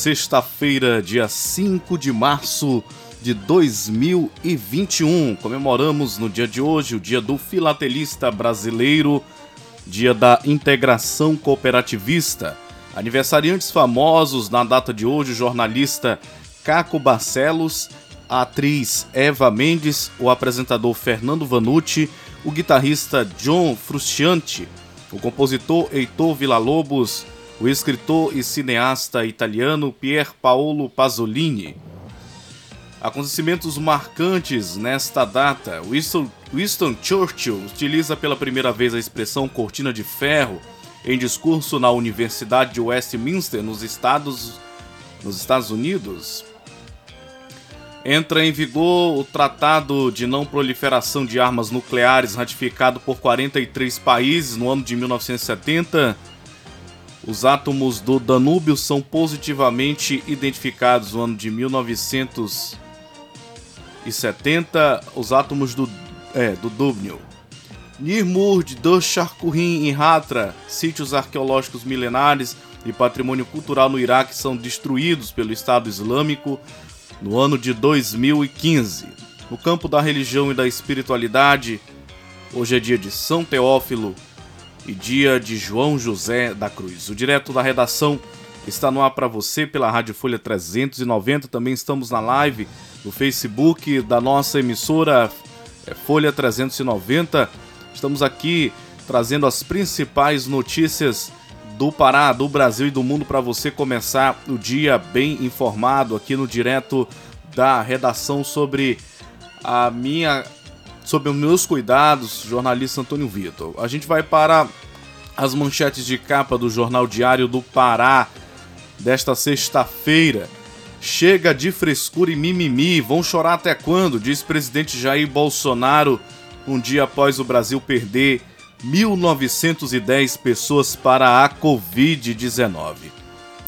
Sexta-feira, dia 5 de março de 2021. Comemoramos no dia de hoje o Dia do Filatelista Brasileiro, Dia da Integração Cooperativista. Aniversariantes famosos na data de hoje: o jornalista Caco Barcelos, a atriz Eva Mendes, o apresentador Fernando Vanucci, o guitarrista John Frusciante, o compositor Heitor Villa-Lobos o escritor e cineasta italiano Pier Paolo Pasolini. Acontecimentos marcantes nesta data. Winston, Winston Churchill utiliza pela primeira vez a expressão cortina de ferro em discurso na Universidade de Westminster, nos Estados, nos Estados Unidos. Entra em vigor o Tratado de Não Proliferação de Armas Nucleares, ratificado por 43 países no ano de 1970 os átomos do Danúbio são positivamente identificados no ano de 1970. Os átomos do, é, do Dúbnio. Nirmurd, Dosharkurin e Hatra, sítios arqueológicos milenares e patrimônio cultural no Iraque, são destruídos pelo Estado Islâmico no ano de 2015. No campo da religião e da espiritualidade, hoje é dia de São Teófilo, e dia de João José da Cruz. O direto da redação está no ar para você pela Rádio Folha 390. Também estamos na live no Facebook da nossa emissora é, Folha 390. Estamos aqui trazendo as principais notícias do Pará, do Brasil e do mundo para você começar o dia bem informado aqui no direto da redação sobre a minha sobre os meus cuidados, jornalista Antônio Vitor. A gente vai para as manchetes de capa do Jornal Diário do Pará desta sexta-feira. Chega de frescura e mimimi, vão chorar até quando? Diz presidente Jair Bolsonaro, um dia após o Brasil perder 1.910 pessoas para a Covid-19.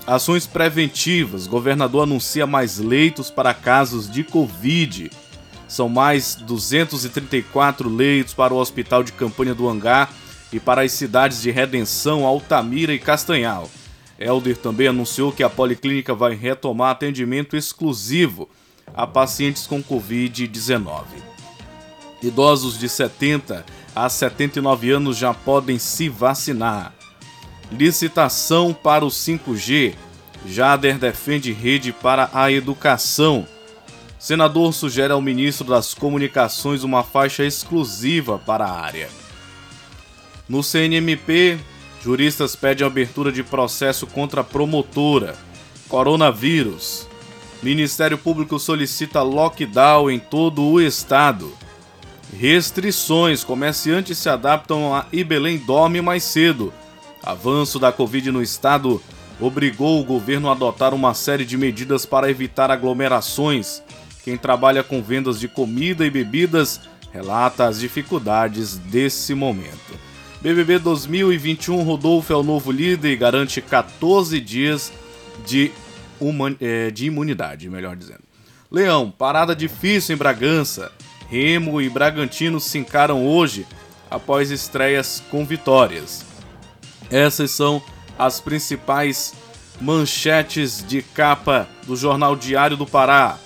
Ações preventivas: governador anuncia mais leitos para casos de Covid. São mais 234 leitos para o Hospital de Campanha do Hangar e para as cidades de Redenção, Altamira e Castanhal. Helder também anunciou que a policlínica vai retomar atendimento exclusivo a pacientes com Covid-19. Idosos de 70 a 79 anos já podem se vacinar. Licitação para o 5G. Jader defende rede para a educação. Senador sugere ao ministro das Comunicações uma faixa exclusiva para a área. No CNMP, juristas pedem abertura de processo contra promotora. Coronavírus. Ministério Público solicita lockdown em todo o estado. Restrições: comerciantes se adaptam a e Belém dorme mais cedo. Avanço da Covid no estado obrigou o governo a adotar uma série de medidas para evitar aglomerações. Quem trabalha com vendas de comida e bebidas relata as dificuldades desse momento. BBB 2021, Rodolfo é o novo líder e garante 14 dias de, é, de imunidade, melhor dizendo. Leão, parada difícil em Bragança. Remo e Bragantino se encaram hoje após estreias com vitórias. Essas são as principais manchetes de capa do Jornal Diário do Pará.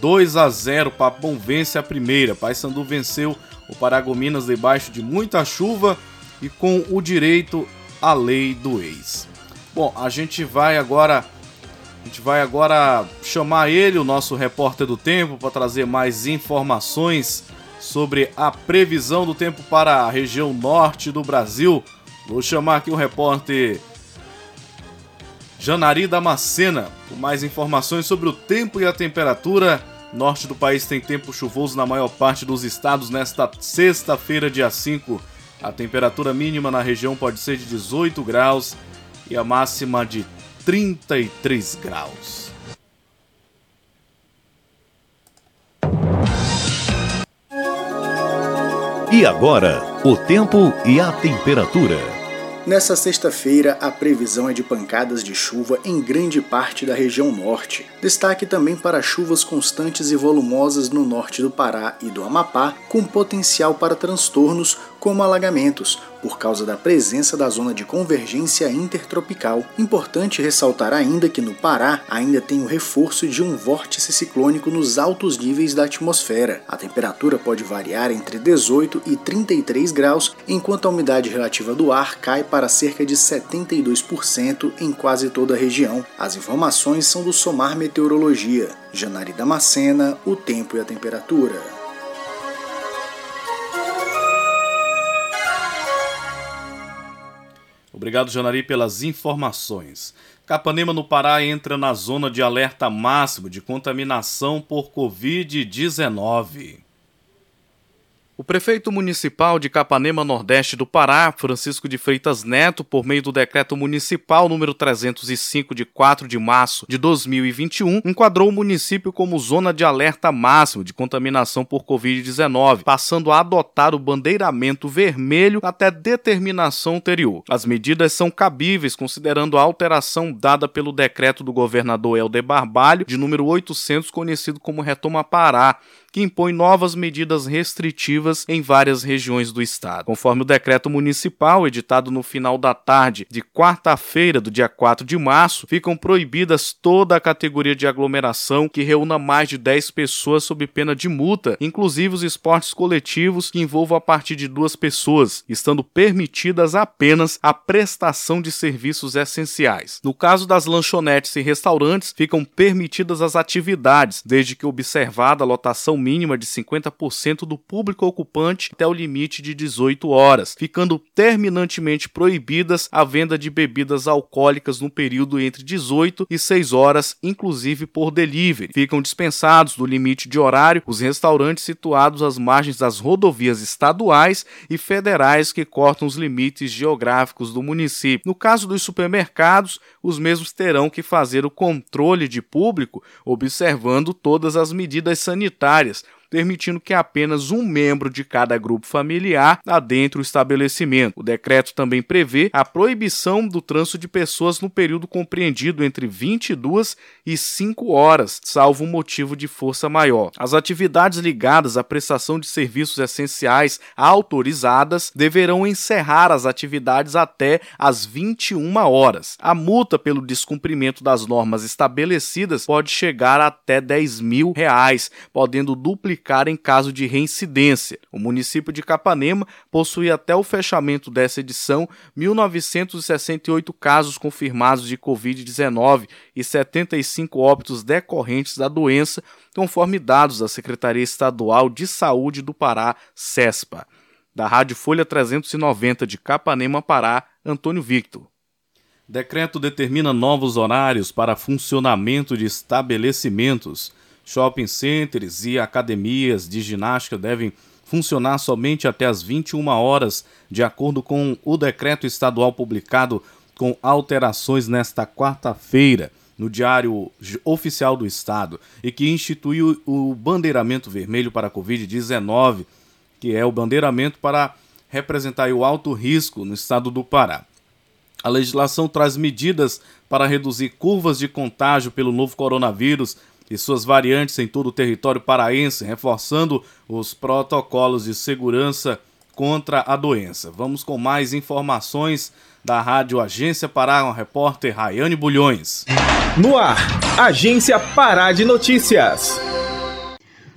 2 a 0, Papão vence a primeira. Paysandu venceu o Paragominas debaixo de muita chuva e com o direito à lei do ex. Bom, a gente vai agora a gente vai agora chamar ele, o nosso repórter do tempo, para trazer mais informações sobre a previsão do tempo para a região norte do Brasil. Vou chamar aqui o repórter Janari Damascena com mais informações sobre o tempo e a temperatura. Norte do país tem tempo chuvoso na maior parte dos estados nesta sexta-feira, dia 5. A temperatura mínima na região pode ser de 18 graus e a máxima de 33 graus. E agora, o tempo e a temperatura. Nessa sexta-feira, a previsão é de pancadas de chuva em grande parte da região norte. Destaque também para chuvas constantes e volumosas no norte do Pará e do Amapá, com potencial para transtornos como alagamentos, por causa da presença da zona de convergência intertropical. Importante ressaltar ainda que no Pará ainda tem o reforço de um vórtice ciclônico nos altos níveis da atmosfera. A temperatura pode variar entre 18 e 33 graus, enquanto a umidade relativa do ar cai para cerca de 72% em quase toda a região. As informações são do Somar Meteorologia. Janari Damascena, o tempo e a temperatura. Obrigado, Janari, pelas informações. Capanema, no Pará, entra na zona de alerta máximo de contaminação por Covid-19. O prefeito municipal de Capanema Nordeste do Pará, Francisco de Freitas Neto, por meio do decreto municipal número 305 de 4 de março de 2021, enquadrou o município como zona de alerta máximo de contaminação por COVID-19, passando a adotar o bandeiramento vermelho até determinação anterior. As medidas são cabíveis considerando a alteração dada pelo decreto do governador Helder Barbalho, de número 800, conhecido como Retoma Pará, que impõe novas medidas restritivas em várias regiões do estado. Conforme o decreto municipal, editado no final da tarde de quarta-feira do dia 4 de março, ficam proibidas toda a categoria de aglomeração que reúna mais de 10 pessoas sob pena de multa, inclusive os esportes coletivos que envolvam a partir de duas pessoas, estando permitidas apenas a prestação de serviços essenciais. No caso das lanchonetes e restaurantes, ficam permitidas as atividades, desde que observada a lotação mínima de 50% do público ocupante até o limite de 18 horas, ficando terminantemente proibidas a venda de bebidas alcoólicas no período entre 18 e 6 horas, inclusive por delivery. Ficam dispensados do limite de horário os restaurantes situados às margens das rodovias estaduais e federais que cortam os limites geográficos do município. No caso dos supermercados, os mesmos terão que fazer o controle de público observando todas as medidas sanitárias permitindo que apenas um membro de cada grupo familiar adentre o estabelecimento. O decreto também prevê a proibição do trânsito de pessoas no período compreendido entre 22 e 5 horas, salvo motivo de força maior. As atividades ligadas à prestação de serviços essenciais autorizadas deverão encerrar as atividades até às 21 horas. A multa pelo descumprimento das normas estabelecidas pode chegar até 10 mil reais, podendo duplicar em caso de reincidência. O município de Capanema possui até o fechamento dessa edição 1.968 casos confirmados de Covid-19 e 75 óbitos decorrentes da doença, conforme dados da Secretaria Estadual de Saúde do Pará, CESPA. Da Rádio Folha 390 de Capanema, Pará, Antônio Victor. Decreto determina novos horários para funcionamento de estabelecimentos. Shopping centers e academias de ginástica devem funcionar somente até as 21 horas, de acordo com o decreto estadual publicado com alterações nesta quarta-feira no Diário Oficial do Estado e que instituiu o bandeiramento vermelho para a Covid-19, que é o bandeiramento para representar o alto risco no estado do Pará. A legislação traz medidas para reduzir curvas de contágio pelo novo coronavírus e suas variantes em todo o território paraense, reforçando os protocolos de segurança contra a doença. Vamos com mais informações da Rádio Agência Pará, com a repórter Rayane Bulhões. No ar, Agência Pará de Notícias.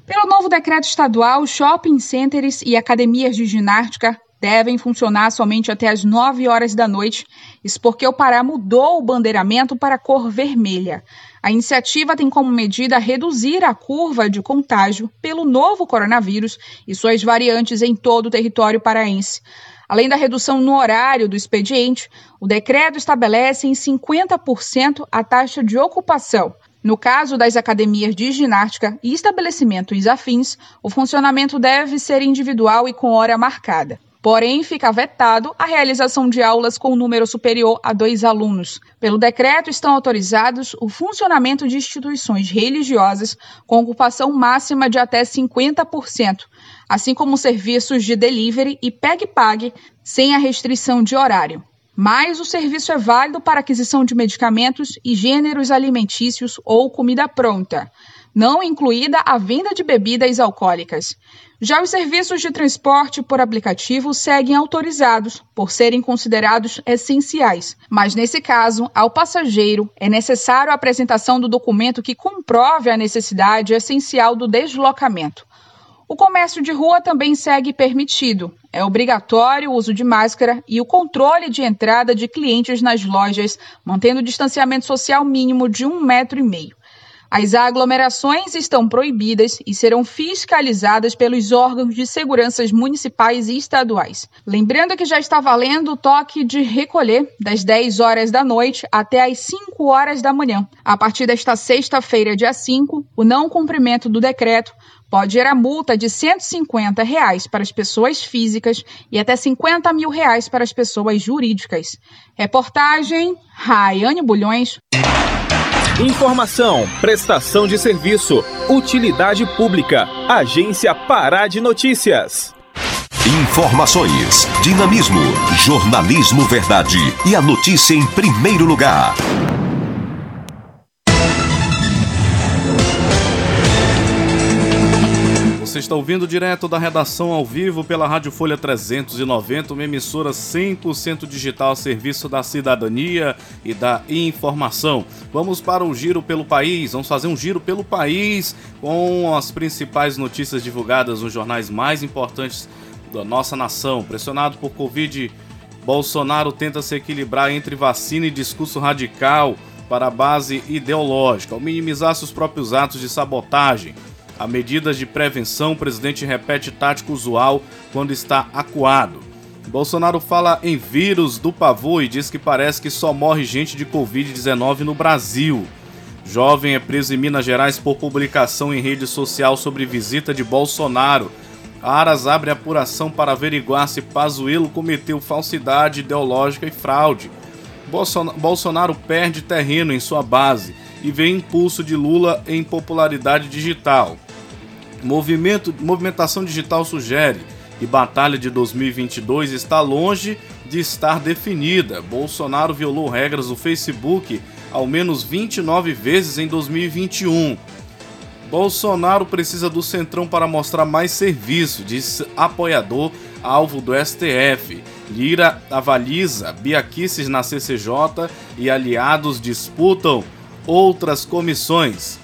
Pelo novo decreto estadual, shopping centers e academias de ginástica devem funcionar somente até as 9 horas da noite. Isso porque o Pará mudou o bandeiramento para a cor vermelha. A iniciativa tem como medida reduzir a curva de contágio pelo novo coronavírus e suas variantes em todo o território paraense. Além da redução no horário do expediente, o decreto estabelece em 50% a taxa de ocupação. No caso das academias de ginástica e estabelecimentos afins, o funcionamento deve ser individual e com hora marcada. Porém, fica vetado a realização de aulas com número superior a dois alunos. Pelo decreto, estão autorizados o funcionamento de instituições religiosas com ocupação máxima de até 50%, assim como serviços de delivery e pegue-pague, sem a restrição de horário. Mas o serviço é válido para aquisição de medicamentos e gêneros alimentícios ou comida pronta não incluída a venda de bebidas alcoólicas. Já os serviços de transporte por aplicativo seguem autorizados, por serem considerados essenciais, mas nesse caso, ao passageiro é necessário a apresentação do documento que comprove a necessidade essencial do deslocamento. O comércio de rua também segue permitido. É obrigatório o uso de máscara e o controle de entrada de clientes nas lojas, mantendo o distanciamento social mínimo de um metro e meio. As aglomerações estão proibidas e serão fiscalizadas pelos órgãos de segurança municipais e estaduais. Lembrando que já está valendo o toque de recolher das 10 horas da noite até as 5 horas da manhã. A partir desta sexta-feira, dia 5, o não cumprimento do decreto pode gerar multa de 150 reais para as pessoas físicas e até 50 mil reais para as pessoas jurídicas. Reportagem Raiane Bulhões. Informação, prestação de serviço, utilidade pública. Agência Pará de Notícias. Informações, dinamismo, jornalismo verdade e a notícia em primeiro lugar. Você está ouvindo direto da redação ao vivo pela Rádio Folha 390, uma emissora 100% digital a serviço da cidadania e da informação. Vamos para um giro pelo país, vamos fazer um giro pelo país com as principais notícias divulgadas nos jornais mais importantes da nossa nação. Pressionado por Covid, Bolsonaro tenta se equilibrar entre vacina e discurso radical para a base ideológica, ao minimizar seus próprios atos de sabotagem. A medidas de prevenção, o presidente repete tático usual quando está acuado. Bolsonaro fala em vírus do pavor e diz que parece que só morre gente de Covid-19 no Brasil. Jovem é preso em Minas Gerais por publicação em rede social sobre visita de Bolsonaro. Aras abre apuração para averiguar se Pazuello cometeu falsidade ideológica e fraude. Bolsonaro perde terreno em sua base e vê impulso de Lula em popularidade digital. Movimento, movimentação digital sugere que batalha de 2022 está longe de estar definida. Bolsonaro violou regras do Facebook ao menos 29 vezes em 2021. Bolsonaro precisa do Centrão para mostrar mais serviço, diz apoiador alvo do STF. Lira avaliza biaquices na CCJ e aliados disputam outras comissões.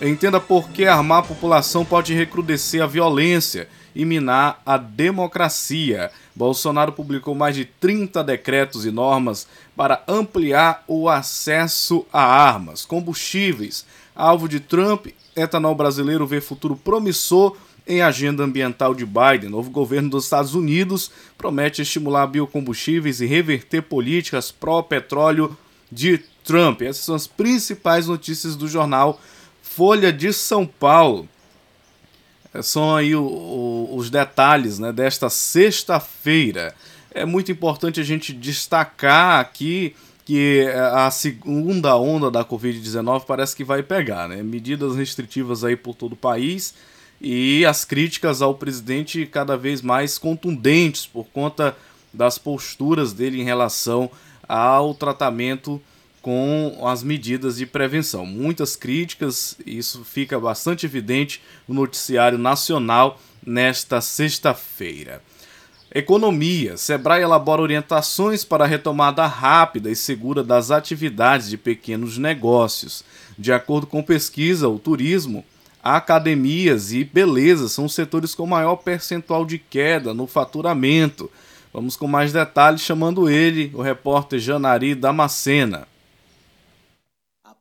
Entenda por que armar a população pode recrudescer a violência e minar a democracia. Bolsonaro publicou mais de 30 decretos e normas para ampliar o acesso a armas, combustíveis. Alvo de Trump, etanol brasileiro vê futuro promissor em agenda ambiental de Biden. Novo governo dos Estados Unidos promete estimular biocombustíveis e reverter políticas pró-petróleo de Trump. Essas são as principais notícias do jornal Folha de São Paulo. É, são aí o, o, os detalhes né, desta sexta-feira. É muito importante a gente destacar aqui que a segunda onda da Covid-19 parece que vai pegar, né? Medidas restritivas aí por todo o país e as críticas ao presidente cada vez mais contundentes por conta das posturas dele em relação ao tratamento com as medidas de prevenção. Muitas críticas, isso fica bastante evidente no noticiário nacional nesta sexta-feira. Economia. Sebrae elabora orientações para a retomada rápida e segura das atividades de pequenos negócios. De acordo com pesquisa, o turismo, academias e beleza são os setores com maior percentual de queda no faturamento. Vamos com mais detalhes chamando ele, o repórter Janari Damascena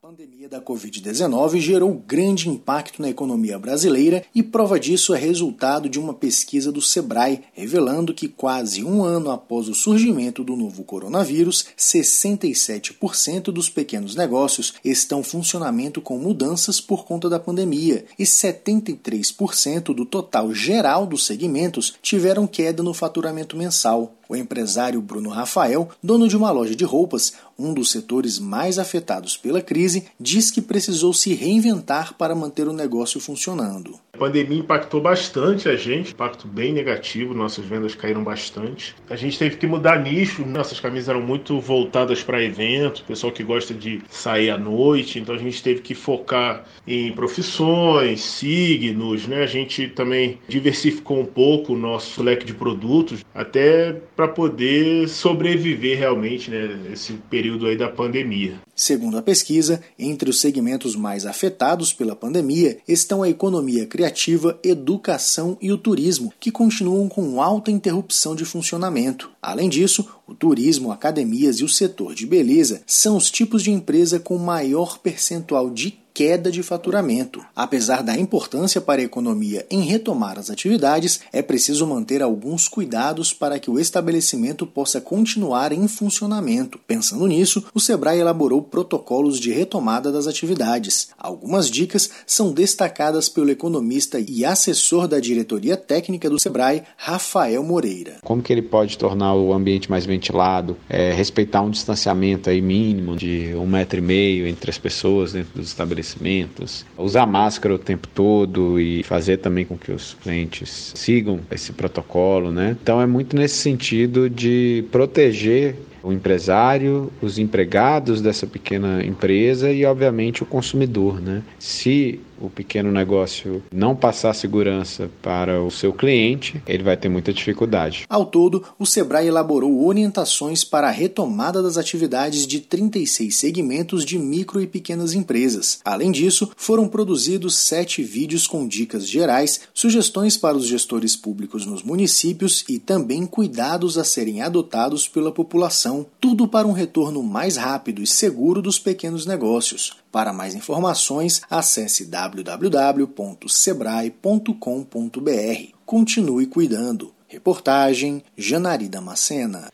pandemia da Covid-19 gerou grande impacto na economia brasileira e prova disso é resultado de uma pesquisa do Sebrae, revelando que quase um ano após o surgimento do novo coronavírus, 67% dos pequenos negócios estão em funcionamento com mudanças por conta da pandemia e 73% do total geral dos segmentos tiveram queda no faturamento mensal. O empresário Bruno Rafael, dono de uma loja de roupas, um dos setores mais afetados pela crise, diz que precisou se reinventar para manter o negócio funcionando. A pandemia impactou bastante a gente, impacto bem negativo, nossas vendas caíram bastante. A gente teve que mudar nicho, nossas camisas eram muito voltadas para evento, pessoal que gosta de sair à noite, então a gente teve que focar em profissões, signos, né? A gente também diversificou um pouco o nosso leque de produtos, até para poder sobreviver realmente, né, nesse período aí da pandemia. Segundo a pesquisa, entre os segmentos mais afetados pela pandemia estão a economia criativa, educação e o turismo, que continuam com alta interrupção de funcionamento. Além disso, o turismo, academias e o setor de beleza são os tipos de empresa com maior percentual de queda de faturamento. Apesar da importância para a economia em retomar as atividades, é preciso manter alguns cuidados para que o estabelecimento possa continuar em funcionamento. Pensando nisso, o Sebrae elaborou protocolos de retomada das atividades. Algumas dicas são destacadas pelo economista e assessor da diretoria técnica do Sebrae, Rafael Moreira. Como que ele pode tornar o ambiente mais ventilado, é, respeitar um distanciamento aí mínimo de um metro e meio entre as pessoas dentro dos estabelecimentos estabelecimentos, usar máscara o tempo todo e fazer também com que os clientes sigam esse protocolo, né? Então é muito nesse sentido de proteger o empresário, os empregados dessa pequena empresa e, obviamente, o consumidor. Né? Se o pequeno negócio não passar segurança para o seu cliente, ele vai ter muita dificuldade. Ao todo, o Sebrae elaborou orientações para a retomada das atividades de 36 segmentos de micro e pequenas empresas. Além disso, foram produzidos sete vídeos com dicas gerais, sugestões para os gestores públicos nos municípios e também cuidados a serem adotados pela população, tudo para um retorno mais rápido e seguro dos pequenos negócios. Para mais informações, acesse www.sebrae.com.br. Continue cuidando. Reportagem Janari Damascena.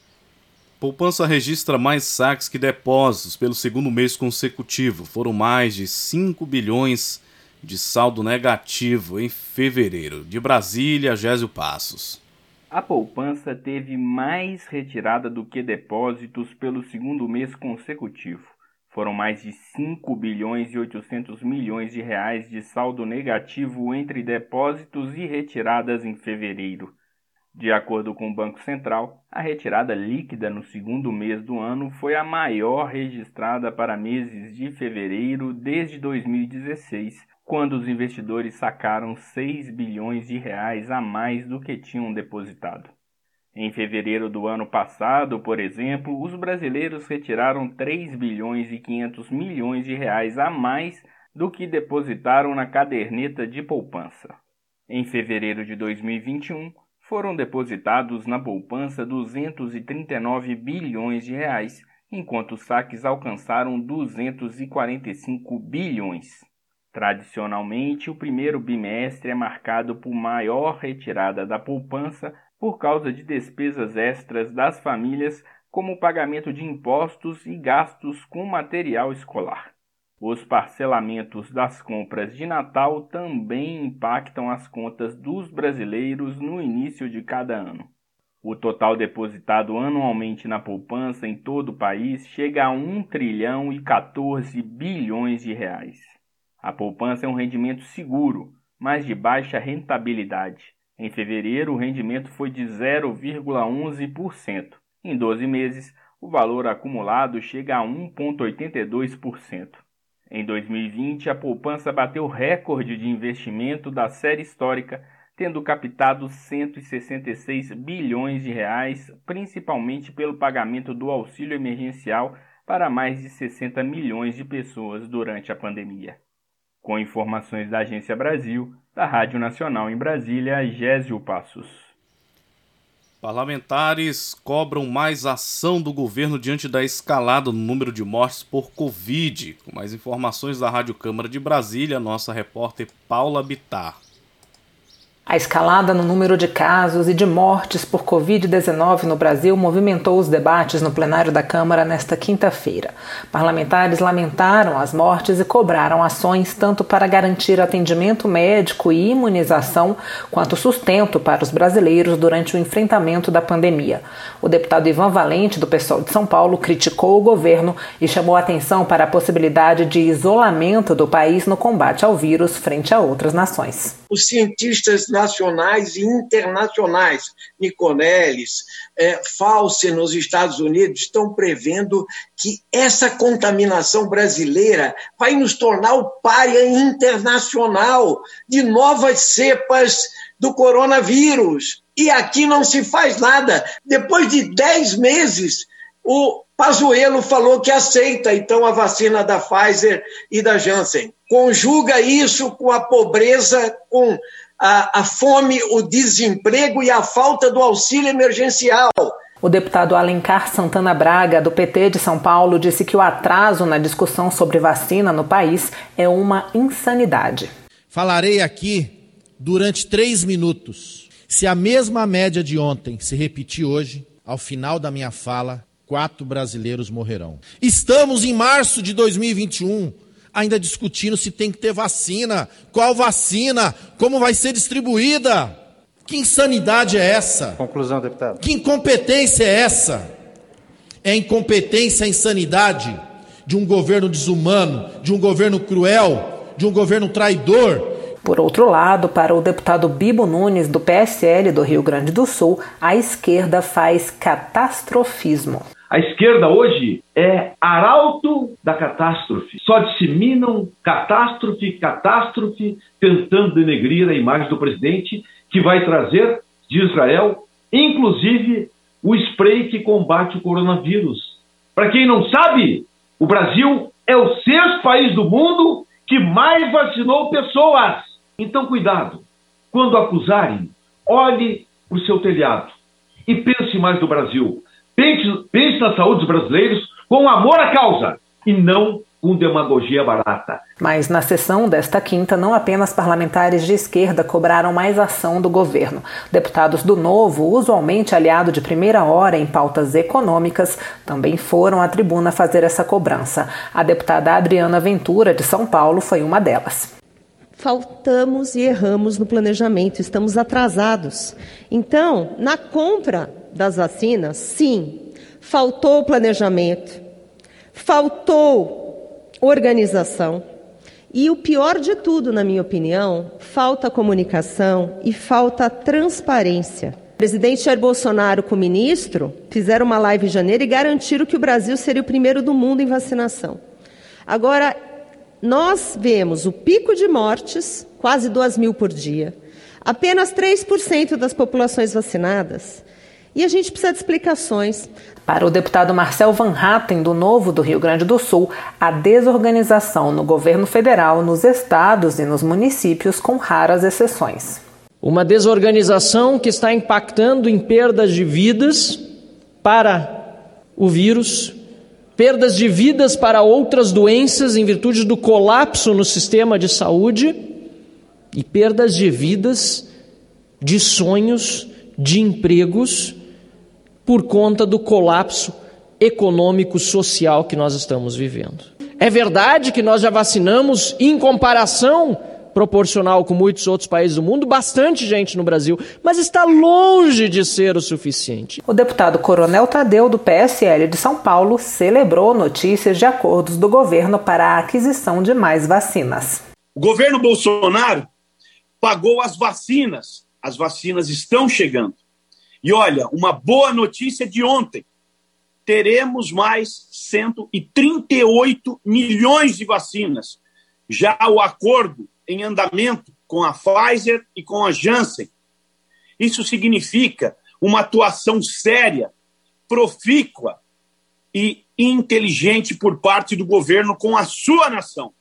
Poupança registra mais saques que depósitos pelo segundo mês consecutivo. Foram mais de 5 bilhões de saldo negativo em fevereiro. De Brasília, Gésio Passos. A poupança teve mais retirada do que depósitos pelo segundo mês consecutivo. Foram mais de 5 bilhões e 800 milhões de reais de saldo negativo entre depósitos e retiradas em fevereiro. De acordo com o Banco Central, a retirada líquida no segundo mês do ano foi a maior registrada para meses de fevereiro desde 2016, quando os investidores sacaram 6 bilhões de reais a mais do que tinham depositado. Em fevereiro do ano passado, por exemplo, os brasileiros retiraram 3 bilhões e 500 milhões de reais a mais do que depositaram na caderneta de poupança. Em fevereiro de 2021, foram depositados na poupança 239 bilhões de reais, enquanto os saques alcançaram 245 bilhões. Tradicionalmente, o primeiro bimestre é marcado por maior retirada da poupança por causa de despesas extras das famílias, como pagamento de impostos e gastos com material escolar. Os parcelamentos das compras de Natal também impactam as contas dos brasileiros no início de cada ano. O total depositado anualmente na poupança em todo o país chega a 1 trilhão e 14 bilhões de reais. A poupança é um rendimento seguro, mas de baixa rentabilidade em fevereiro, o rendimento foi de 0,11%. Em 12 meses, o valor acumulado chega a 1,82%. Em 2020, a poupança bateu recorde de investimento da série histórica, tendo captado 166 bilhões de reais, principalmente pelo pagamento do auxílio emergencial para mais de 60 milhões de pessoas durante a pandemia. Com informações da Agência Brasil, da Rádio Nacional em Brasília, Gésio Passos. Parlamentares cobram mais ação do governo diante da escalada no número de mortes por Covid. Com mais informações da Rádio Câmara de Brasília, nossa repórter Paula Bitar. A escalada no número de casos e de mortes por Covid-19 no Brasil movimentou os debates no plenário da Câmara nesta quinta-feira. Parlamentares lamentaram as mortes e cobraram ações tanto para garantir atendimento médico e imunização, quanto sustento para os brasileiros durante o enfrentamento da pandemia. O deputado Ivan Valente, do PSOL de São Paulo, criticou o governo e chamou atenção para a possibilidade de isolamento do país no combate ao vírus frente a outras nações. Os cientistas nacionais e internacionais, Niconelis, é, Fauci nos Estados Unidos, estão prevendo que essa contaminação brasileira vai nos tornar o párea internacional de novas cepas do coronavírus. E aqui não se faz nada. Depois de 10 meses, o Pazuello falou que aceita então a vacina da Pfizer e da Janssen. Conjuga isso com a pobreza, com a, a fome, o desemprego e a falta do auxílio emergencial. O deputado Alencar Santana Braga, do PT de São Paulo, disse que o atraso na discussão sobre vacina no país é uma insanidade. Falarei aqui durante três minutos. Se a mesma média de ontem se repetir hoje, ao final da minha fala, quatro brasileiros morrerão. Estamos em março de 2021 ainda discutindo se tem que ter vacina, qual vacina, como vai ser distribuída. Que insanidade é essa? Conclusão, deputado. Que incompetência é essa? É incompetência, a insanidade de um governo desumano, de um governo cruel, de um governo traidor. Por outro lado, para o deputado Bibo Nunes, do PSL do Rio Grande do Sul, a esquerda faz catastrofismo. A esquerda hoje é arauto da catástrofe. Só disseminam catástrofe, catástrofe, tentando denegrir a imagem do presidente, que vai trazer de Israel, inclusive, o spray que combate o coronavírus. Para quem não sabe, o Brasil é o sexto país do mundo que mais vacinou pessoas. Então, cuidado. Quando acusarem, olhe para o seu telhado e pense mais do Brasil. Pense, pense na saúde dos brasileiros com amor à causa e não com demagogia barata. Mas na sessão desta quinta, não apenas parlamentares de esquerda cobraram mais ação do governo. Deputados do Novo, usualmente aliado de primeira hora em pautas econômicas, também foram à tribuna fazer essa cobrança. A deputada Adriana Ventura, de São Paulo, foi uma delas faltamos e erramos no planejamento, estamos atrasados. Então, na compra das vacinas, sim, faltou planejamento, faltou organização. E o pior de tudo, na minha opinião, falta comunicação e falta transparência. O presidente Jair Bolsonaro com o ministro fizeram uma live em janeiro e garantiram que o Brasil seria o primeiro do mundo em vacinação. Agora, nós vemos o pico de mortes, quase 2 mil por dia, apenas 3% das populações vacinadas. E a gente precisa de explicações. Para o deputado Marcel Van Hatten, do Novo do Rio Grande do Sul, a desorganização no governo federal, nos estados e nos municípios, com raras exceções. Uma desorganização que está impactando em perdas de vidas para o vírus, perdas de vidas para outras doenças em virtude do colapso no sistema de saúde e perdas de vidas, de sonhos, de empregos por conta do colapso econômico social que nós estamos vivendo. É verdade que nós já vacinamos, em comparação proporcional com muitos outros países do mundo, bastante gente no Brasil, mas está longe de ser o suficiente. O deputado Coronel Tadeu, do PSL de São Paulo, celebrou notícias de acordos do governo para a aquisição de mais vacinas. O governo Bolsonaro pagou as vacinas. As vacinas estão chegando. E olha, uma boa notícia de ontem. teremos mais 138 milhões de vacinas. Já o acordo em andamento com a Pfizer e com a Janssen. Isso significa uma atuação séria, profícua e inteligente por parte do governo com a sua nação.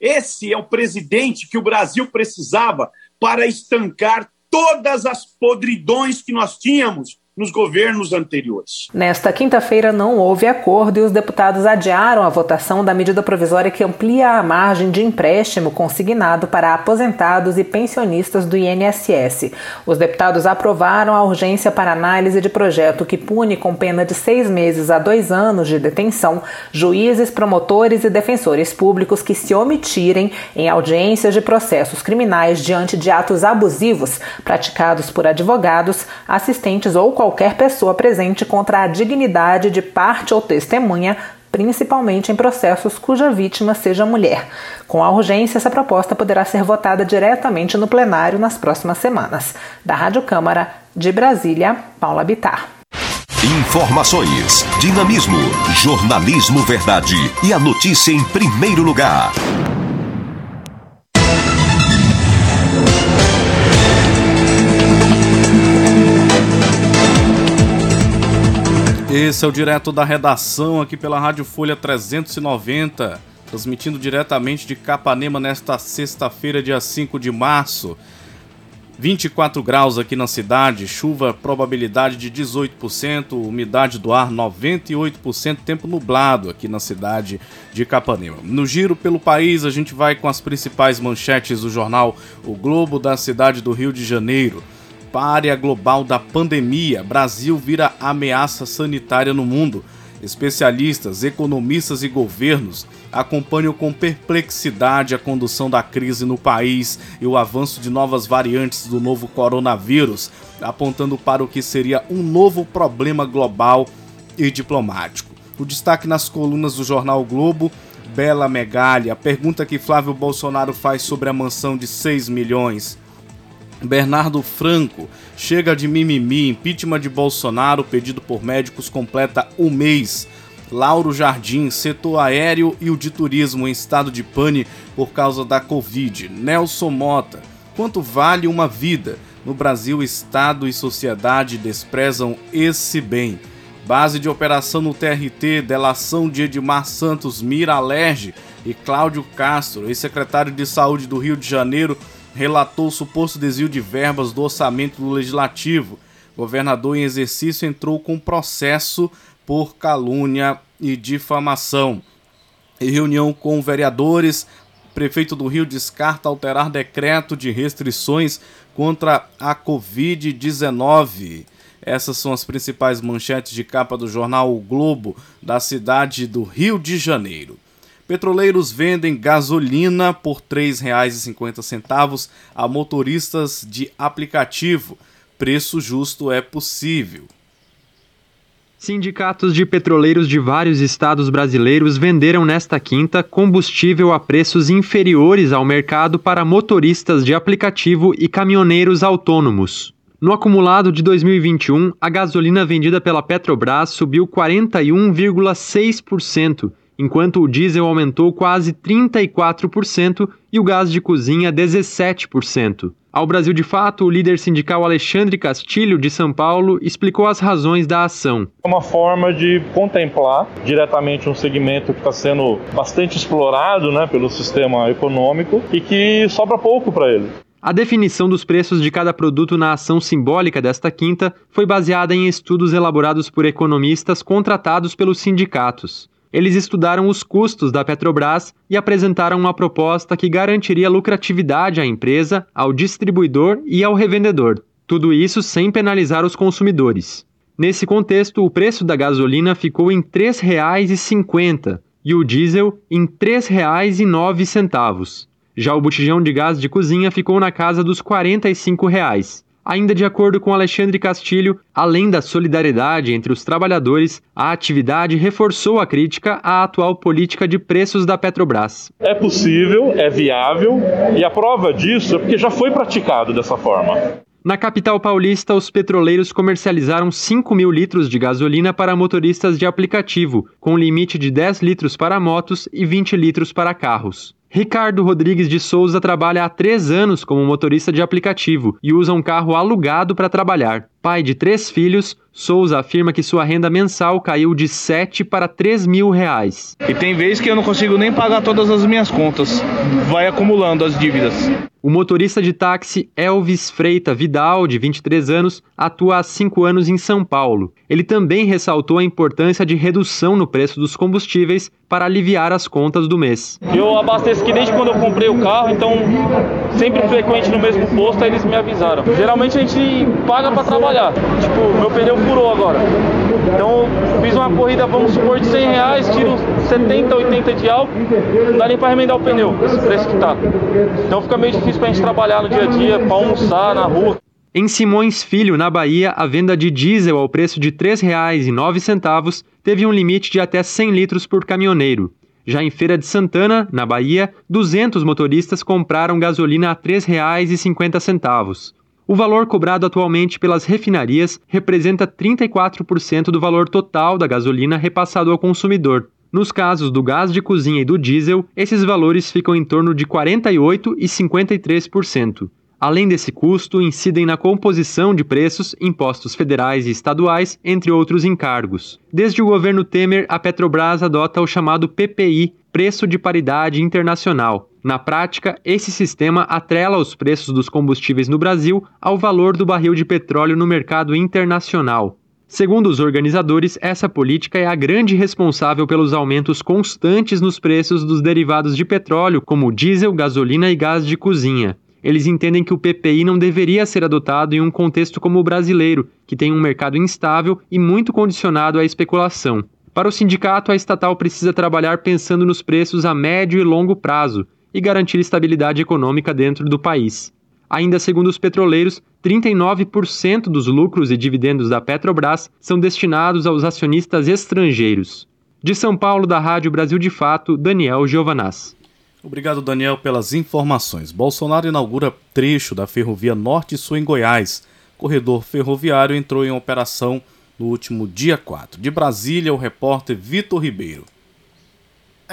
Esse é o presidente que o Brasil precisava para estancar todas as podridões que nós tínhamos nos governos anteriores. Nesta quinta-feira não houve acordo e os deputados adiaram a votação da medida provisória que amplia a margem de empréstimo consignado para aposentados e pensionistas do INSS. Os deputados aprovaram a urgência para análise de projeto que pune com pena de seis meses a dois anos de detenção juízes, promotores e defensores públicos que se omitirem em audiências de processos criminais diante de atos abusivos praticados por advogados, assistentes ou qualquer pessoa presente contra a dignidade de parte ou testemunha, principalmente em processos cuja vítima seja mulher. Com a urgência, essa proposta poderá ser votada diretamente no plenário nas próximas semanas. Da Rádio Câmara, de Brasília, Paula Bitar. Informações, dinamismo, jornalismo verdade e a notícia em primeiro lugar. Esse é o direto da redação aqui pela Rádio Folha 390, transmitindo diretamente de Capanema nesta sexta-feira, dia 5 de março. 24 graus aqui na cidade, chuva, probabilidade de 18%, umidade do ar 98%, tempo nublado aqui na cidade de Capanema. No giro pelo país, a gente vai com as principais manchetes do jornal O Globo da cidade do Rio de Janeiro párea global da pandemia, Brasil vira ameaça sanitária no mundo. Especialistas, economistas e governos acompanham com perplexidade a condução da crise no país e o avanço de novas variantes do novo coronavírus, apontando para o que seria um novo problema global e diplomático. O destaque nas colunas do jornal o Globo Bela Megalha, a pergunta que Flávio Bolsonaro faz sobre a mansão de 6 milhões. Bernardo Franco chega de mimimi, impeachment de Bolsonaro pedido por médicos completa um mês. Lauro Jardim, setor aéreo e o de turismo em estado de pane por causa da Covid. Nelson Mota, quanto vale uma vida? No Brasil, Estado e sociedade desprezam esse bem. Base de operação no TRT, delação de Edmar Santos Mira Alerge e Cláudio Castro, ex-secretário de Saúde do Rio de Janeiro, relatou o suposto desvio de verbas do orçamento do legislativo. O governador em exercício entrou com processo por calúnia e difamação. Em reunião com vereadores, prefeito do Rio descarta alterar decreto de restrições contra a Covid-19. Essas são as principais manchetes de capa do jornal o Globo da cidade do Rio de Janeiro. Petroleiros vendem gasolina por R$ 3,50 a motoristas de aplicativo. Preço justo é possível. Sindicatos de petroleiros de vários estados brasileiros venderam nesta quinta combustível a preços inferiores ao mercado para motoristas de aplicativo e caminhoneiros autônomos. No acumulado de 2021, a gasolina vendida pela Petrobras subiu 41,6% enquanto o diesel aumentou quase 34% e o gás de cozinha 17%. Ao Brasil de Fato, o líder sindical Alexandre Castilho, de São Paulo, explicou as razões da ação. É uma forma de contemplar diretamente um segmento que está sendo bastante explorado né, pelo sistema econômico e que sobra pouco para ele. A definição dos preços de cada produto na ação simbólica desta quinta foi baseada em estudos elaborados por economistas contratados pelos sindicatos eles estudaram os custos da Petrobras e apresentaram uma proposta que garantiria lucratividade à empresa, ao distribuidor e ao revendedor. Tudo isso sem penalizar os consumidores. Nesse contexto, o preço da gasolina ficou em R$ 3,50 e o diesel em R$ 3,09. Já o botijão de gás de cozinha ficou na casa dos 45 reais. Ainda de acordo com Alexandre Castilho, além da solidariedade entre os trabalhadores, a atividade reforçou a crítica à atual política de preços da Petrobras. É possível, é viável e a prova disso é porque já foi praticado dessa forma. Na capital paulista, os petroleiros comercializaram 5 mil litros de gasolina para motoristas de aplicativo, com limite de 10 litros para motos e 20 litros para carros. Ricardo Rodrigues de Souza trabalha há três anos como motorista de aplicativo e usa um carro alugado para trabalhar. Pai de três filhos, Souza afirma que sua renda mensal caiu de 7 para 3 mil reais. E tem vezes que eu não consigo nem pagar todas as minhas contas. Vai acumulando as dívidas. O motorista de táxi Elvis Freita Vidal, de 23 anos, atua há 5 anos em São Paulo. Ele também ressaltou a importância de redução no preço dos combustíveis para aliviar as contas do mês. Eu abasteço que desde quando eu comprei o carro, então sempre frequente no mesmo posto, aí eles me avisaram. Geralmente a gente paga para trabalhar. Tipo, meu pneu furou agora. Então fiz uma corrida, vamos supor, de 100 reais, tiro 70, 80 de álcool, não dá nem para remendar o pneu, esse preço que tá. Então fica meio difícil para a gente trabalhar no dia a dia, para almoçar na rua. Em Simões Filho, na Bahia, a venda de diesel ao preço de R$ 3,09 teve um limite de até 100 litros por caminhoneiro. Já em Feira de Santana, na Bahia, 200 motoristas compraram gasolina a R$ 3,50. O valor cobrado atualmente pelas refinarias representa 34% do valor total da gasolina repassado ao consumidor. Nos casos do gás de cozinha e do diesel, esses valores ficam em torno de 48% e 53%. Além desse custo, incidem na composição de preços impostos federais e estaduais, entre outros encargos. Desde o governo Temer, a Petrobras adota o chamado PPI, Preço de Paridade Internacional. Na prática, esse sistema atrela os preços dos combustíveis no Brasil ao valor do barril de petróleo no mercado internacional. Segundo os organizadores, essa política é a grande responsável pelos aumentos constantes nos preços dos derivados de petróleo, como diesel, gasolina e gás de cozinha. Eles entendem que o PPI não deveria ser adotado em um contexto como o brasileiro, que tem um mercado instável e muito condicionado à especulação. Para o sindicato, a estatal precisa trabalhar pensando nos preços a médio e longo prazo e garantir estabilidade econômica dentro do país. Ainda segundo os petroleiros, 39% dos lucros e dividendos da Petrobras são destinados aos acionistas estrangeiros. De São Paulo, da Rádio Brasil de Fato, Daniel Giovanaz. Obrigado, Daniel, pelas informações. Bolsonaro inaugura trecho da ferrovia Norte-Sul em Goiás. corredor ferroviário entrou em operação no último dia 4. De Brasília, o repórter Vitor Ribeiro.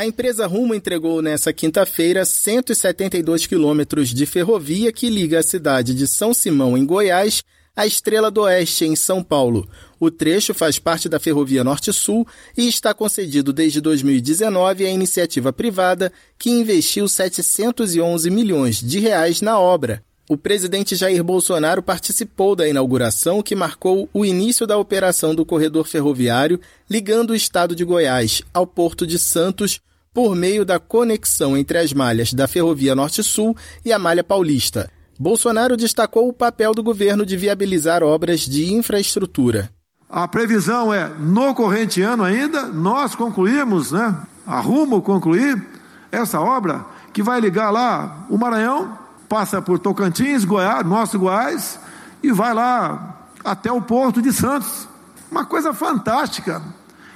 A empresa Rumo entregou nesta quinta-feira 172 quilômetros de ferrovia que liga a cidade de São Simão, em Goiás, à Estrela do Oeste, em São Paulo. O trecho faz parte da Ferrovia Norte-Sul e está concedido desde 2019 à iniciativa privada que investiu 711 milhões de reais na obra. O presidente Jair Bolsonaro participou da inauguração que marcou o início da operação do corredor ferroviário ligando o estado de Goiás ao Porto de Santos por meio da conexão entre as malhas da Ferrovia Norte-Sul e a Malha Paulista. Bolsonaro destacou o papel do governo de viabilizar obras de infraestrutura. A previsão é, no corrente ano ainda, nós concluímos, né, arrumo concluir essa obra que vai ligar lá o Maranhão, passa por Tocantins, Goiás, nosso Goiás, e vai lá até o Porto de Santos. Uma coisa fantástica.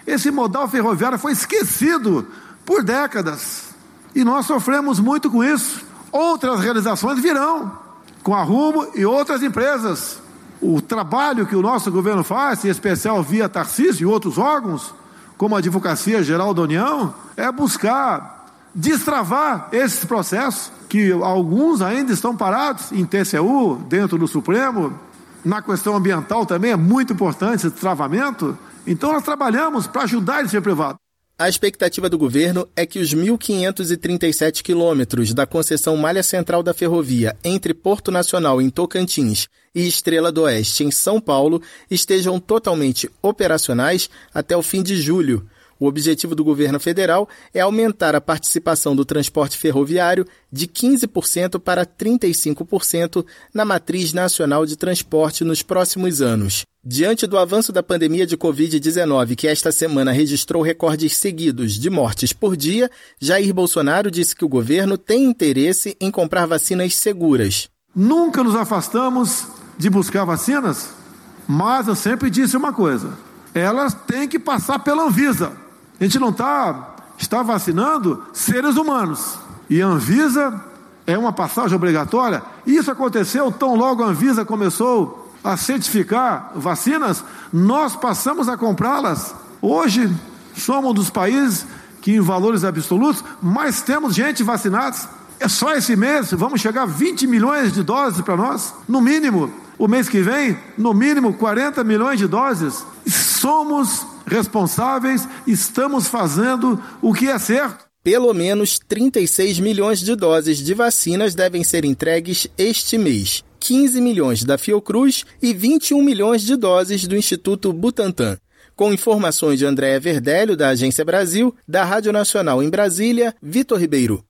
Esse modal ferroviário foi esquecido por décadas. E nós sofremos muito com isso. Outras realizações virão com a Rumo e outras empresas o trabalho que o nosso governo faz, em especial via Tarcísio e outros órgãos, como a Advocacia Geral da União, é buscar destravar esses processos, que alguns ainda estão parados em TCU, dentro do Supremo. Na questão ambiental também é muito importante esse travamento. Então nós trabalhamos para ajudar esse privado. A expectativa do governo é que os 1.537 quilômetros da concessão Malha Central da Ferrovia entre Porto Nacional em Tocantins e Estrela do Oeste em São Paulo estejam totalmente operacionais até o fim de julho. O objetivo do governo federal é aumentar a participação do transporte ferroviário de 15% para 35% na matriz nacional de transporte nos próximos anos. Diante do avanço da pandemia de Covid-19, que esta semana registrou recordes seguidos de mortes por dia, Jair Bolsonaro disse que o governo tem interesse em comprar vacinas seguras. Nunca nos afastamos de buscar vacinas, mas eu sempre disse uma coisa: elas têm que passar pela Anvisa. A gente não está está vacinando seres humanos. E a Anvisa é uma passagem obrigatória. Isso aconteceu tão logo a Anvisa começou a certificar vacinas, nós passamos a comprá-las. Hoje somos um dos países que, em valores absolutos, mais temos gente vacinada. É só esse mês, vamos chegar a 20 milhões de doses para nós, no mínimo. O mês que vem, no mínimo 40 milhões de doses. Somos responsáveis, estamos fazendo o que é certo. Pelo menos 36 milhões de doses de vacinas devem ser entregues este mês. 15 milhões da Fiocruz e 21 milhões de doses do Instituto Butantan. Com informações de Andréa Verdelho, da Agência Brasil, da Rádio Nacional em Brasília, Vitor Ribeiro.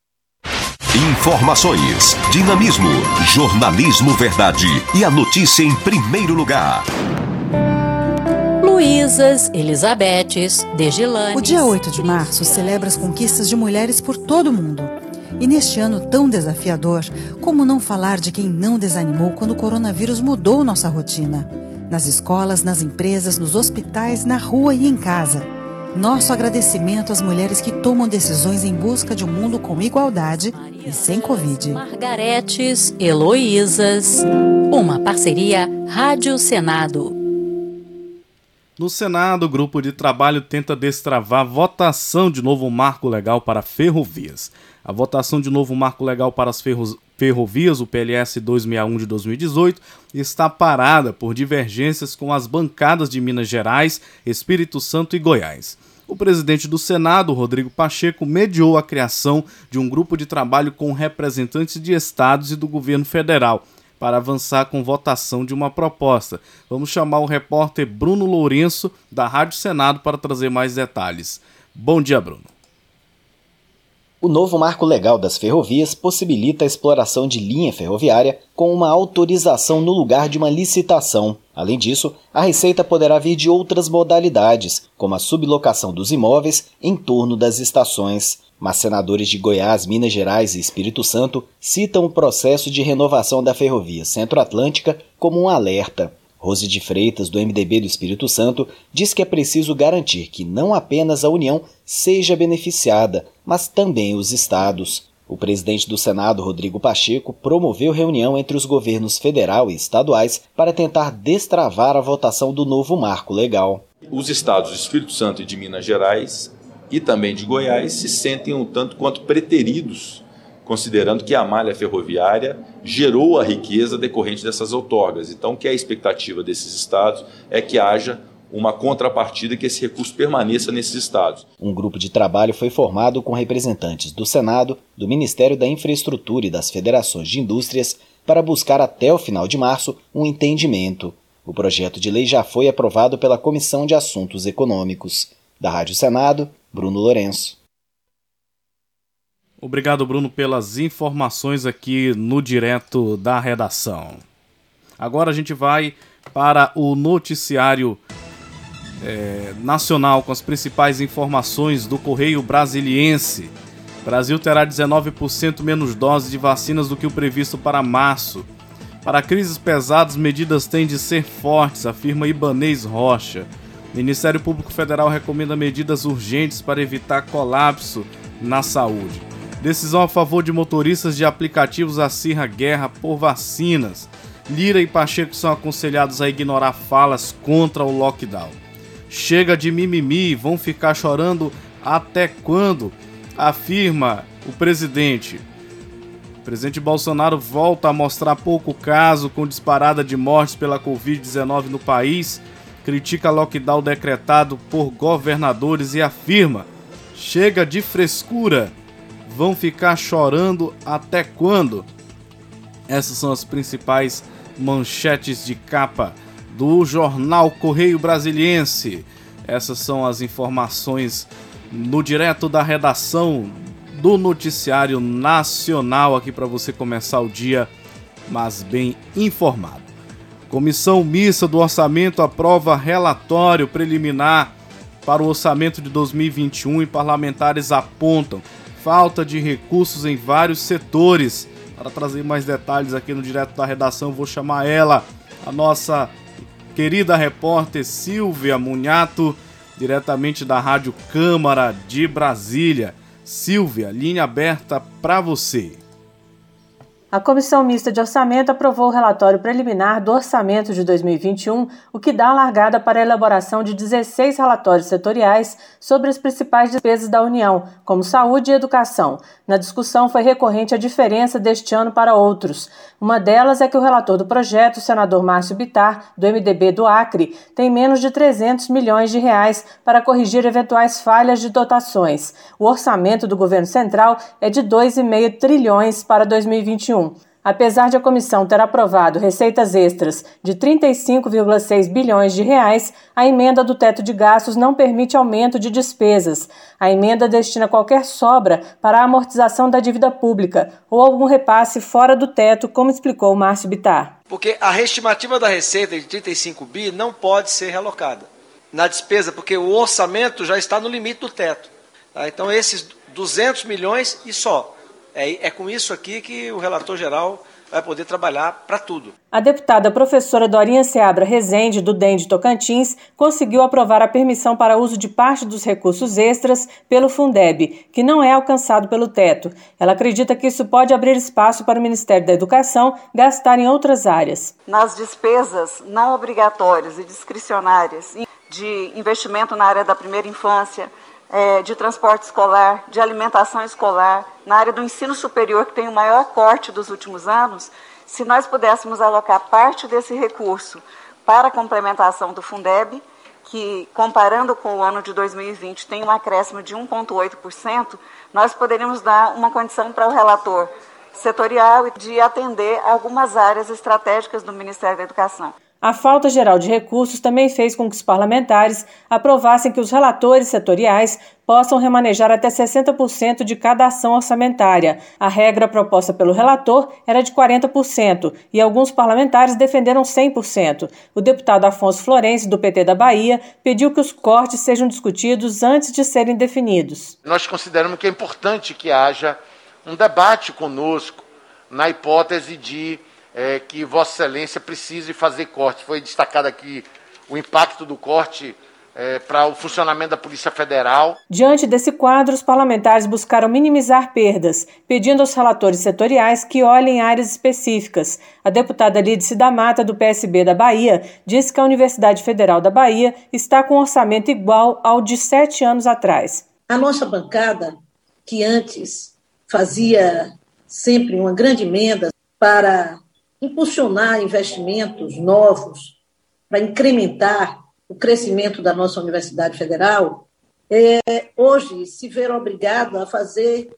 Informações, dinamismo, jornalismo verdade e a notícia em primeiro lugar. Luísas, Elisabetes, Degilanes. O dia 8 de março celebra as conquistas de mulheres por todo o mundo. E neste ano tão desafiador, como não falar de quem não desanimou quando o coronavírus mudou nossa rotina? Nas escolas, nas empresas, nos hospitais, na rua e em casa. Nosso agradecimento às mulheres que tomam decisões em busca de um mundo com igualdade e sem Covid. Margaretes, Heloísas. Uma parceria Rádio Senado. No Senado, o grupo de trabalho tenta destravar a votação de novo marco legal para ferrovias. A votação de novo marco legal para as ferrovias, o PLS 261 de 2018, está parada por divergências com as bancadas de Minas Gerais, Espírito Santo e Goiás. O presidente do Senado, Rodrigo Pacheco, mediou a criação de um grupo de trabalho com representantes de estados e do governo federal para avançar com votação de uma proposta. Vamos chamar o repórter Bruno Lourenço, da Rádio Senado, para trazer mais detalhes. Bom dia, Bruno. O novo marco legal das ferrovias possibilita a exploração de linha ferroviária com uma autorização no lugar de uma licitação. Além disso, a receita poderá vir de outras modalidades, como a sublocação dos imóveis em torno das estações. Mas senadores de Goiás, Minas Gerais e Espírito Santo citam o processo de renovação da ferrovia Centro-Atlântica como um alerta. Rose de Freitas, do MDB do Espírito Santo, diz que é preciso garantir que não apenas a União seja beneficiada, mas também os estados. O presidente do Senado, Rodrigo Pacheco, promoveu reunião entre os governos federal e estaduais para tentar destravar a votação do novo marco legal. Os estados do Espírito Santo e de Minas Gerais e também de Goiás se sentem um tanto quanto preteridos, considerando que a malha ferroviária gerou a riqueza decorrente dessas outorgas. Então, que a expectativa desses estados é que haja uma contrapartida que esse recurso permaneça nesses estados. Um grupo de trabalho foi formado com representantes do Senado, do Ministério da Infraestrutura e das federações de indústrias para buscar até o final de março um entendimento. O projeto de lei já foi aprovado pela Comissão de Assuntos Econômicos. Da Rádio Senado, Bruno Lourenço. Obrigado, Bruno, pelas informações aqui no direto da redação. Agora a gente vai para o noticiário é, nacional com as principais informações do Correio Brasiliense. Brasil terá 19% menos doses de vacinas do que o previsto para março. Para crises pesadas, medidas têm de ser fortes, afirma Ibanês Rocha. Ministério Público Federal recomenda medidas urgentes para evitar colapso na saúde. Decisão a favor de motoristas de aplicativos acirra guerra por vacinas. Lira e Pacheco são aconselhados a ignorar falas contra o lockdown. Chega de mimimi, vão ficar chorando até quando? Afirma o presidente. O presidente Bolsonaro volta a mostrar pouco caso com disparada de mortes pela Covid-19 no país critica lockdown decretado por governadores e afirma: chega de frescura, vão ficar chorando até quando? Essas são as principais manchetes de capa do jornal Correio Brasiliense. Essas são as informações no direto da redação do Noticiário Nacional aqui para você começar o dia, mas bem informado. Comissão Mista do Orçamento aprova relatório preliminar para o orçamento de 2021 e parlamentares apontam falta de recursos em vários setores. Para trazer mais detalhes aqui no direto da redação, vou chamar ela, a nossa querida repórter Silvia Munhato, diretamente da Rádio Câmara de Brasília. Silvia, linha aberta para você. A Comissão Mista de Orçamento aprovou o relatório preliminar do orçamento de 2021, o que dá a largada para a elaboração de 16 relatórios setoriais sobre as principais despesas da União, como saúde e educação. Na discussão foi recorrente a diferença deste ano para outros. Uma delas é que o relator do projeto, o senador Márcio Bitar, do MDB do Acre, tem menos de 300 milhões de reais para corrigir eventuais falhas de dotações. O orçamento do governo central é de 2,5 trilhões para 2021. Apesar de a comissão ter aprovado receitas extras de 35,6 bilhões de reais, a emenda do teto de gastos não permite aumento de despesas. A emenda destina qualquer sobra para a amortização da dívida pública ou algum repasse fora do teto, como explicou Márcio Bitar. Porque a reestimativa da receita de 35 bi não pode ser relocada na despesa, porque o orçamento já está no limite do teto. Tá? Então esses 200 milhões e só. É, é com isso aqui que o relator geral vai poder trabalhar para tudo. A deputada professora Dorinha Seabra Rezende, do DEM de Tocantins, conseguiu aprovar a permissão para uso de parte dos recursos extras pelo Fundeb, que não é alcançado pelo teto. Ela acredita que isso pode abrir espaço para o Ministério da Educação gastar em outras áreas. Nas despesas não obrigatórias e discricionárias de investimento na área da primeira infância, é, de transporte escolar, de alimentação escolar, na área do ensino superior, que tem o maior corte dos últimos anos, se nós pudéssemos alocar parte desse recurso para a complementação do Fundeb, que, comparando com o ano de 2020, tem um acréscimo de 1,8%, nós poderíamos dar uma condição para o relator setorial de atender algumas áreas estratégicas do Ministério da Educação. A falta geral de recursos também fez com que os parlamentares aprovassem que os relatores setoriais possam remanejar até 60% de cada ação orçamentária. A regra proposta pelo relator era de 40% e alguns parlamentares defenderam 100%. O deputado Afonso Florencio, do PT da Bahia, pediu que os cortes sejam discutidos antes de serem definidos. Nós consideramos que é importante que haja um debate conosco na hipótese de é, que Vossa Excelência precise fazer corte. Foi destacado aqui o impacto do corte é, para o funcionamento da Polícia Federal. Diante desse quadro, os parlamentares buscaram minimizar perdas, pedindo aos relatores setoriais que olhem áreas específicas. A deputada Lídice da Mata, do PSB da Bahia, disse que a Universidade Federal da Bahia está com um orçamento igual ao de sete anos atrás. A nossa bancada, que antes fazia sempre uma grande emenda para impulsionar investimentos novos para incrementar o crescimento da nossa Universidade Federal, é, hoje se ver obrigado a fazer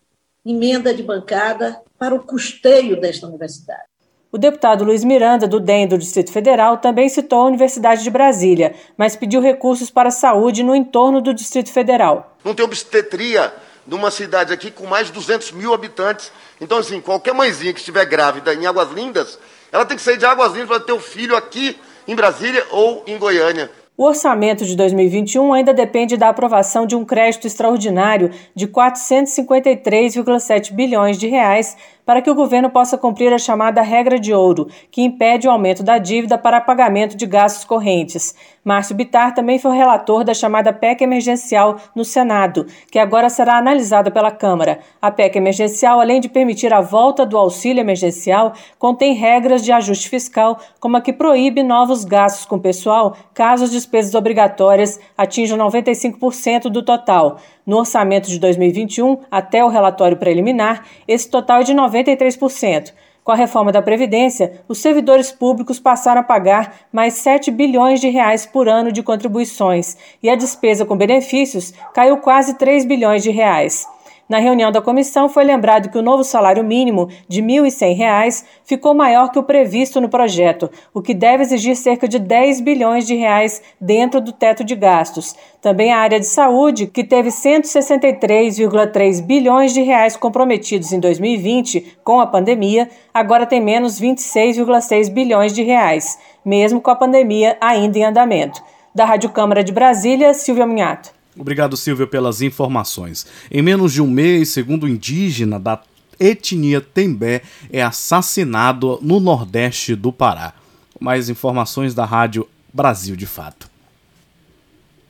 emenda de bancada para o custeio desta universidade. O deputado Luiz Miranda, do DEM do Distrito Federal, também citou a Universidade de Brasília, mas pediu recursos para a saúde no entorno do Distrito Federal. Não tem obstetria numa cidade aqui com mais de 200 mil habitantes. Então, assim, qualquer mãezinha que estiver grávida em Águas Lindas, ela tem que sair de Águas Lindas para ter o filho aqui em Brasília ou em Goiânia. O orçamento de 2021 ainda depende da aprovação de um crédito extraordinário de 453,7 bilhões de reais para que o governo possa cumprir a chamada regra de ouro, que impede o aumento da dívida para pagamento de gastos correntes. Márcio Bitar também foi relator da chamada PEC emergencial no Senado, que agora será analisada pela Câmara. A PEC emergencial, além de permitir a volta do auxílio emergencial, contém regras de ajuste fiscal, como a que proíbe novos gastos com pessoal caso as despesas obrigatórias atinjam 95% do total. No orçamento de 2021, até o relatório preliminar, esse total é de 93%. Com a reforma da Previdência, os servidores públicos passaram a pagar mais 7 bilhões de reais por ano de contribuições e a despesa com benefícios caiu quase 3 bilhões de reais. Na reunião da comissão, foi lembrado que o novo salário mínimo de R$ 1.100 ficou maior que o previsto no projeto, o que deve exigir cerca de 10 bilhões de reais dentro do teto de gastos. Também a área de saúde, que teve 163,3 bilhões de reais comprometidos em 2020 com a pandemia, agora tem menos 26,6 bilhões de reais, mesmo com a pandemia ainda em andamento. Da Rádio Câmara de Brasília, Silvia Munhato. Obrigado, Silvio, pelas informações. Em menos de um mês, segundo o indígena da etnia Tembé, é assassinado no nordeste do Pará. Mais informações da Rádio Brasil de Fato.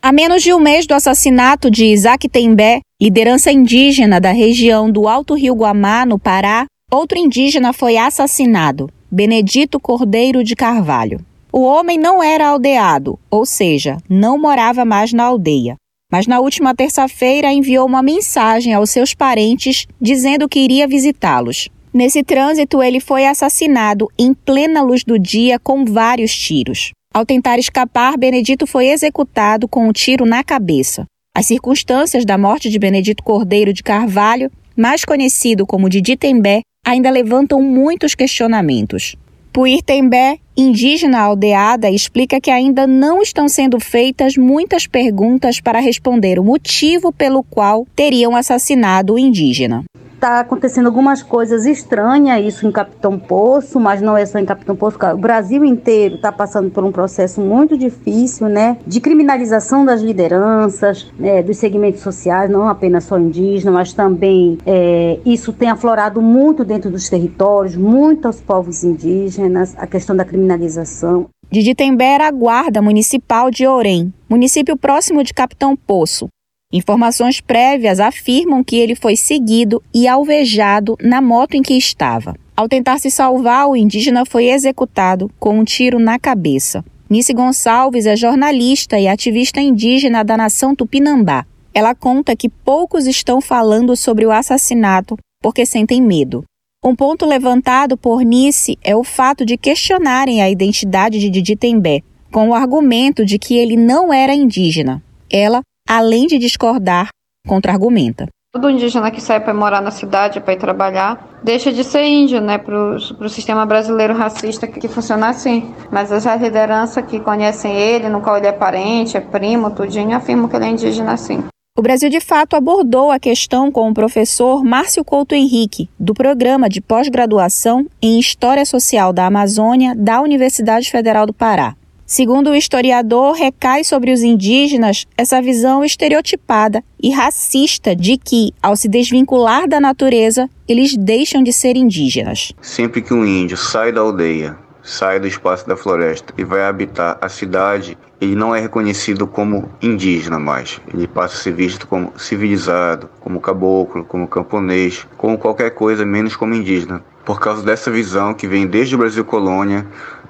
A menos de um mês do assassinato de Isaac Tembé, liderança indígena da região do Alto Rio Guamá, no Pará, outro indígena foi assassinado, Benedito Cordeiro de Carvalho. O homem não era aldeado, ou seja, não morava mais na aldeia. Mas na última terça-feira enviou uma mensagem aos seus parentes dizendo que iria visitá-los. Nesse trânsito, ele foi assassinado em plena luz do dia com vários tiros. Ao tentar escapar, Benedito foi executado com um tiro na cabeça. As circunstâncias da morte de Benedito Cordeiro de Carvalho, mais conhecido como Didi Tembé, ainda levantam muitos questionamentos. Puir Tembé, indígena aldeada, explica que ainda não estão sendo feitas muitas perguntas para responder o motivo pelo qual teriam assassinado o indígena está acontecendo algumas coisas estranhas, isso em Capitão Poço, mas não é só em Capitão Poço, o Brasil inteiro está passando por um processo muito difícil, né, de criminalização das lideranças, né, dos segmentos sociais, não apenas só indígenas, mas também é, isso tem aflorado muito dentro dos territórios, muito aos povos indígenas, a questão da criminalização. Didi Tembera, guarda municipal de Orem, município próximo de Capitão Poço. Informações prévias afirmam que ele foi seguido e alvejado na moto em que estava. Ao tentar se salvar, o indígena foi executado com um tiro na cabeça. Nice Gonçalves é jornalista e ativista indígena da nação Tupinambá. Ela conta que poucos estão falando sobre o assassinato porque sentem medo. Um ponto levantado por Nice é o fato de questionarem a identidade de Didi Tembé, com o argumento de que ele não era indígena. Ela além de discordar, contra-argumenta. Todo indígena que sai para morar na cidade, para ir trabalhar, deixa de ser índio, né, para o sistema brasileiro racista que, que funciona assim. Mas as lideranças que conhecem ele, no qual ele é parente, é primo, tudinho, afirmam que ele é indígena assim. O Brasil de Fato abordou a questão com o professor Márcio Couto Henrique, do programa de pós-graduação em História Social da Amazônia da Universidade Federal do Pará. Segundo o historiador, recai sobre os indígenas essa visão estereotipada e racista de que, ao se desvincular da natureza, eles deixam de ser indígenas. Sempre que um índio sai da aldeia, sai do espaço da floresta e vai habitar a cidade, ele não é reconhecido como indígena mais. Ele passa a ser visto como civilizado, como caboclo, como camponês, como qualquer coisa menos como indígena. Por causa dessa visão que vem desde o Brasil colônia,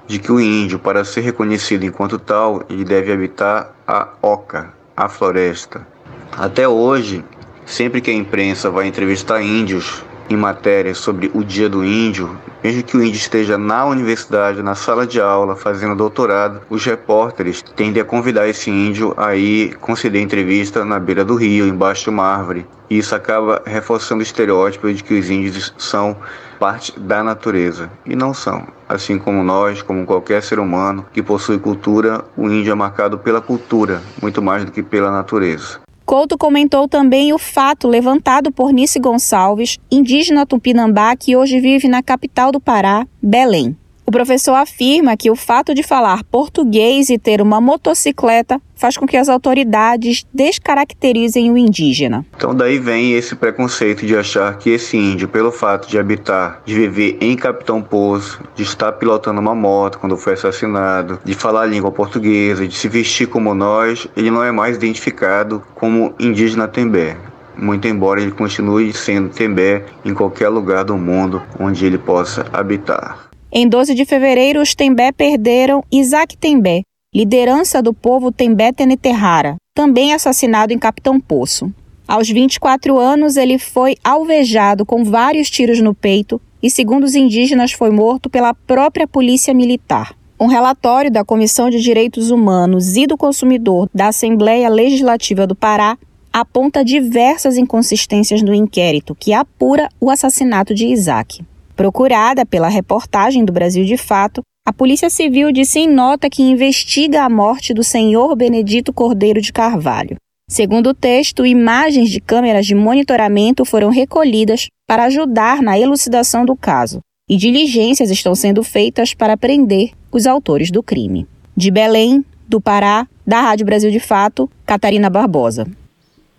de que o índio, para ser reconhecido enquanto tal, ele deve habitar a oca, a floresta. Até hoje, sempre que a imprensa vai entrevistar índios em matérias sobre o Dia do Índio, mesmo que o índio esteja na universidade, na sala de aula, fazendo doutorado, os repórteres tendem a convidar esse índio a ir conceder entrevista na beira do rio, embaixo de uma árvore. E isso acaba reforçando o estereótipo de que os índios são parte da natureza. E não são. Assim como nós, como qualquer ser humano que possui cultura, o índio é marcado pela cultura, muito mais do que pela natureza. Couto comentou também o fato levantado por Nice Gonçalves, indígena tupinambá que hoje vive na capital do Pará, Belém. O professor afirma que o fato de falar português e ter uma motocicleta faz com que as autoridades descaracterizem o indígena. Então daí vem esse preconceito de achar que esse índio, pelo fato de habitar, de viver em Capitão Poço, de estar pilotando uma moto quando foi assassinado, de falar a língua portuguesa, de se vestir como nós, ele não é mais identificado como indígena Tembé muito embora ele continue sendo Tembé em qualquer lugar do mundo onde ele possa habitar. Em 12 de fevereiro, os Tembé perderam Isaac Tembé, liderança do povo Tembé Teneterrara, também assassinado em Capitão Poço. Aos 24 anos, ele foi alvejado com vários tiros no peito e, segundo os indígenas, foi morto pela própria polícia militar. Um relatório da Comissão de Direitos Humanos e do Consumidor da Assembleia Legislativa do Pará aponta diversas inconsistências no inquérito que apura o assassinato de Isaac. Procurada pela reportagem do Brasil de Fato, a Polícia Civil disse em nota que investiga a morte do senhor Benedito Cordeiro de Carvalho. Segundo o texto, imagens de câmeras de monitoramento foram recolhidas para ajudar na elucidação do caso e diligências estão sendo feitas para prender os autores do crime. De Belém, do Pará, da Rádio Brasil de Fato, Catarina Barbosa.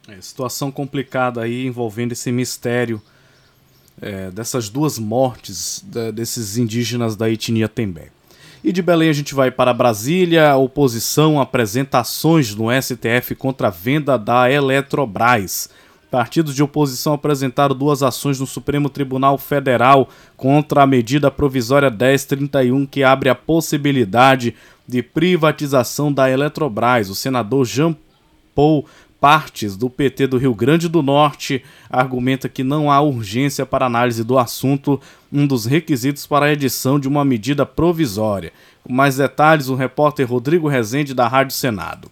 É, situação complicada aí envolvendo esse mistério é, dessas duas mortes desses indígenas da etnia Tembé. E de Belém a gente vai para Brasília. A oposição apresenta ações no STF contra a venda da Eletrobras. Partidos de oposição apresentaram duas ações no Supremo Tribunal Federal contra a medida provisória 1031 que abre a possibilidade de privatização da Eletrobras. O senador Jean Paul Partes, do PT do Rio Grande do Norte, argumenta que não há urgência para análise do assunto, um dos requisitos para a edição de uma medida provisória. Com mais detalhes, o repórter Rodrigo Rezende, da Rádio Senado.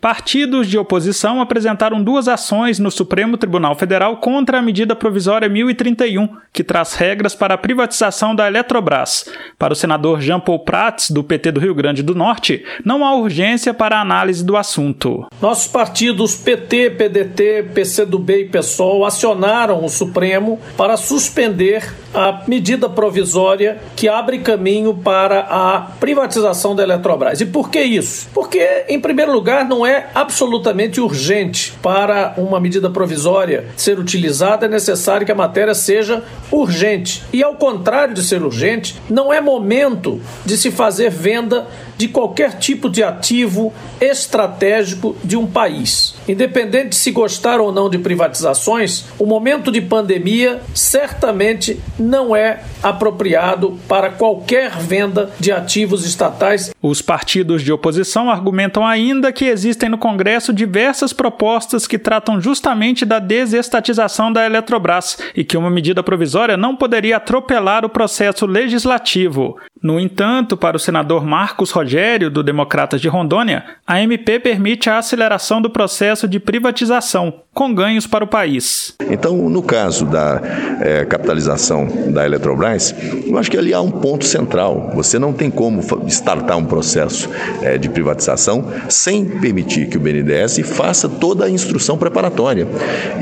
Partidos de oposição apresentaram duas ações no Supremo Tribunal Federal contra a medida provisória 1031, que traz regras para a privatização da Eletrobras. Para o senador Jean Paul Prats, do PT do Rio Grande do Norte, não há urgência para a análise do assunto. Nossos partidos PT, PDT, PCdoB e PSOL acionaram o Supremo para suspender a medida provisória que abre caminho para a privatização da Eletrobras. E por que isso? Porque, em primeiro lugar, não é é absolutamente urgente para uma medida provisória ser utilizada, é necessário que a matéria seja urgente. E ao contrário de ser urgente, não é momento de se fazer venda de qualquer tipo de ativo estratégico de um país. Independente de se gostar ou não de privatizações, o momento de pandemia certamente não é apropriado para qualquer venda de ativos estatais. Os partidos de oposição argumentam ainda que existem no Congresso diversas propostas que tratam justamente da desestatização da Eletrobras e que uma medida provisória não poderia atropelar o processo legislativo. No entanto, para o senador Marcos Rogério, do Democratas de Rondônia, a MP permite a aceleração do processo de privatização, com ganhos para o país. Então, no caso da é, capitalização da Eletrobras, eu acho que ali há um ponto central. Você não tem como startar um processo é, de privatização sem permitir que o BNDES faça toda a instrução preparatória.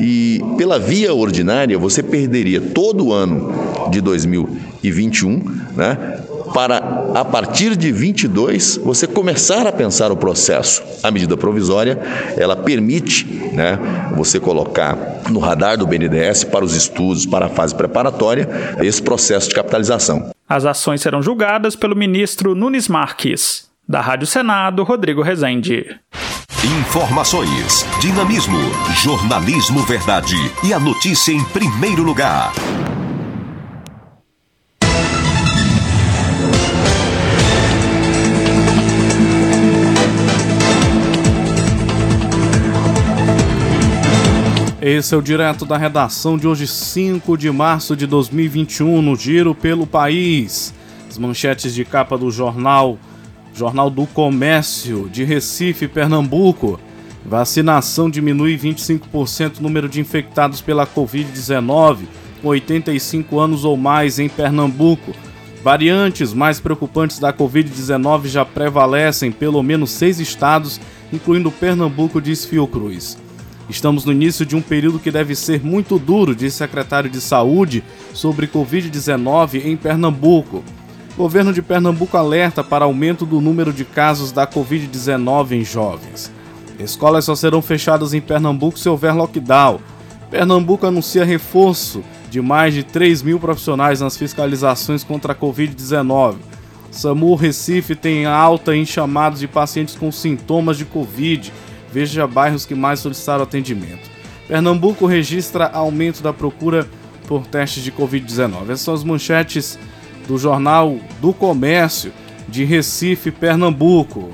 E pela via ordinária, você perderia todo o ano de 2021, né? Para, a partir de 22, você começar a pensar o processo. A medida provisória, ela permite né, você colocar no radar do BNDES para os estudos, para a fase preparatória, esse processo de capitalização. As ações serão julgadas pelo ministro Nunes Marques. Da Rádio Senado, Rodrigo Rezende. Informações, dinamismo, jornalismo verdade e a notícia em primeiro lugar. Esse é o direto da redação de hoje, 5 de março de 2021, no Giro pelo País. As manchetes de capa do jornal, Jornal do Comércio de Recife, Pernambuco. Vacinação diminui 25% o número de infectados pela Covid-19, com 85 anos ou mais em Pernambuco. Variantes mais preocupantes da Covid-19 já prevalecem em pelo menos seis estados, incluindo Pernambuco, diz Fiocruz. Estamos no início de um período que deve ser muito duro, disse o secretário de Saúde sobre Covid-19 em Pernambuco. O governo de Pernambuco alerta para aumento do número de casos da Covid-19 em jovens. Escolas só serão fechadas em Pernambuco se houver lockdown. Pernambuco anuncia reforço de mais de 3 mil profissionais nas fiscalizações contra a Covid-19. SAMU Recife tem alta em chamados de pacientes com sintomas de Covid Veja bairros que mais solicitaram atendimento. Pernambuco registra aumento da procura por testes de Covid-19. Essas são as manchetes do Jornal do Comércio de Recife, Pernambuco.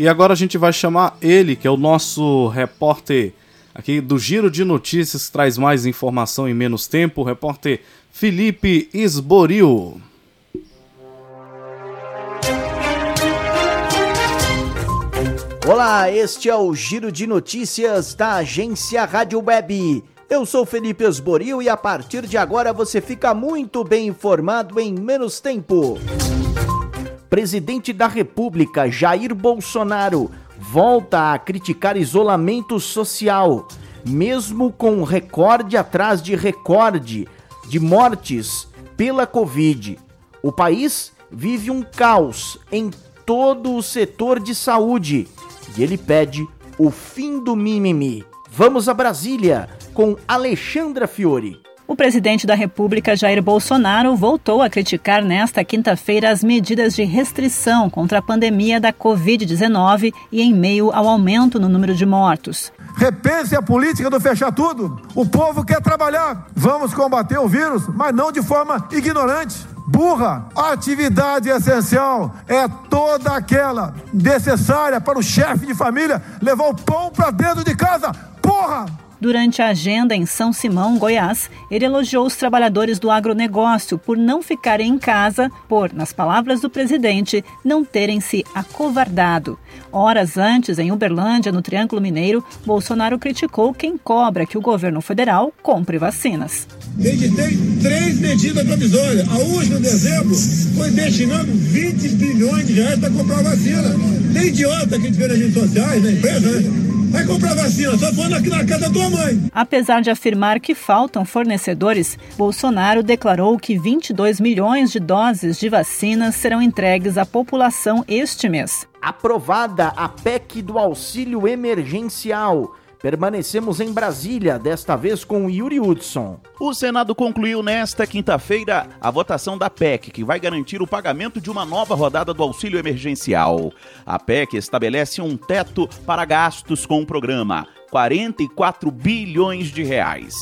E agora a gente vai chamar ele, que é o nosso repórter aqui do Giro de Notícias, que traz mais informação em menos tempo, o repórter Felipe Esboril. Olá, este é o Giro de Notícias da agência Rádio Web. Eu sou Felipe Esboril e a partir de agora você fica muito bem informado em menos tempo presidente da República Jair Bolsonaro volta a criticar isolamento social, mesmo com recorde atrás de recorde de mortes pela Covid. O país vive um caos em todo o setor de saúde e ele pede o fim do mimimi. Vamos a Brasília com Alexandra Fiore. O presidente da República, Jair Bolsonaro, voltou a criticar nesta quinta-feira as medidas de restrição contra a pandemia da Covid-19 e em meio ao aumento no número de mortos. Repense a política do fechar tudo. O povo quer trabalhar. Vamos combater o vírus, mas não de forma ignorante burra. Atividade essencial é toda aquela necessária para o chefe de família levar o pão para dentro de casa. Porra! Durante a agenda em São Simão, Goiás, ele elogiou os trabalhadores do agronegócio por não ficarem em casa, por, nas palavras do presidente, não terem se acovardado. Horas antes, em Uberlândia, no Triângulo Mineiro, Bolsonaro criticou quem cobra que o governo federal compre vacinas. Editei três medidas provisórias. A última, em dezembro, foi destinando 20 bilhões de reais para comprar vacina. Tem idiota que a gente vê nas redes sociais, na empresa, né? Vai comprar vacina, só for aqui na casa da Apesar de afirmar que faltam fornecedores, Bolsonaro declarou que 22 milhões de doses de vacinas serão entregues à população este mês. Aprovada a PEC do auxílio emergencial. Permanecemos em Brasília, desta vez com Yuri Hudson. O Senado concluiu nesta quinta-feira a votação da PEC, que vai garantir o pagamento de uma nova rodada do auxílio emergencial. A PEC estabelece um teto para gastos com o programa, 44 bilhões de reais.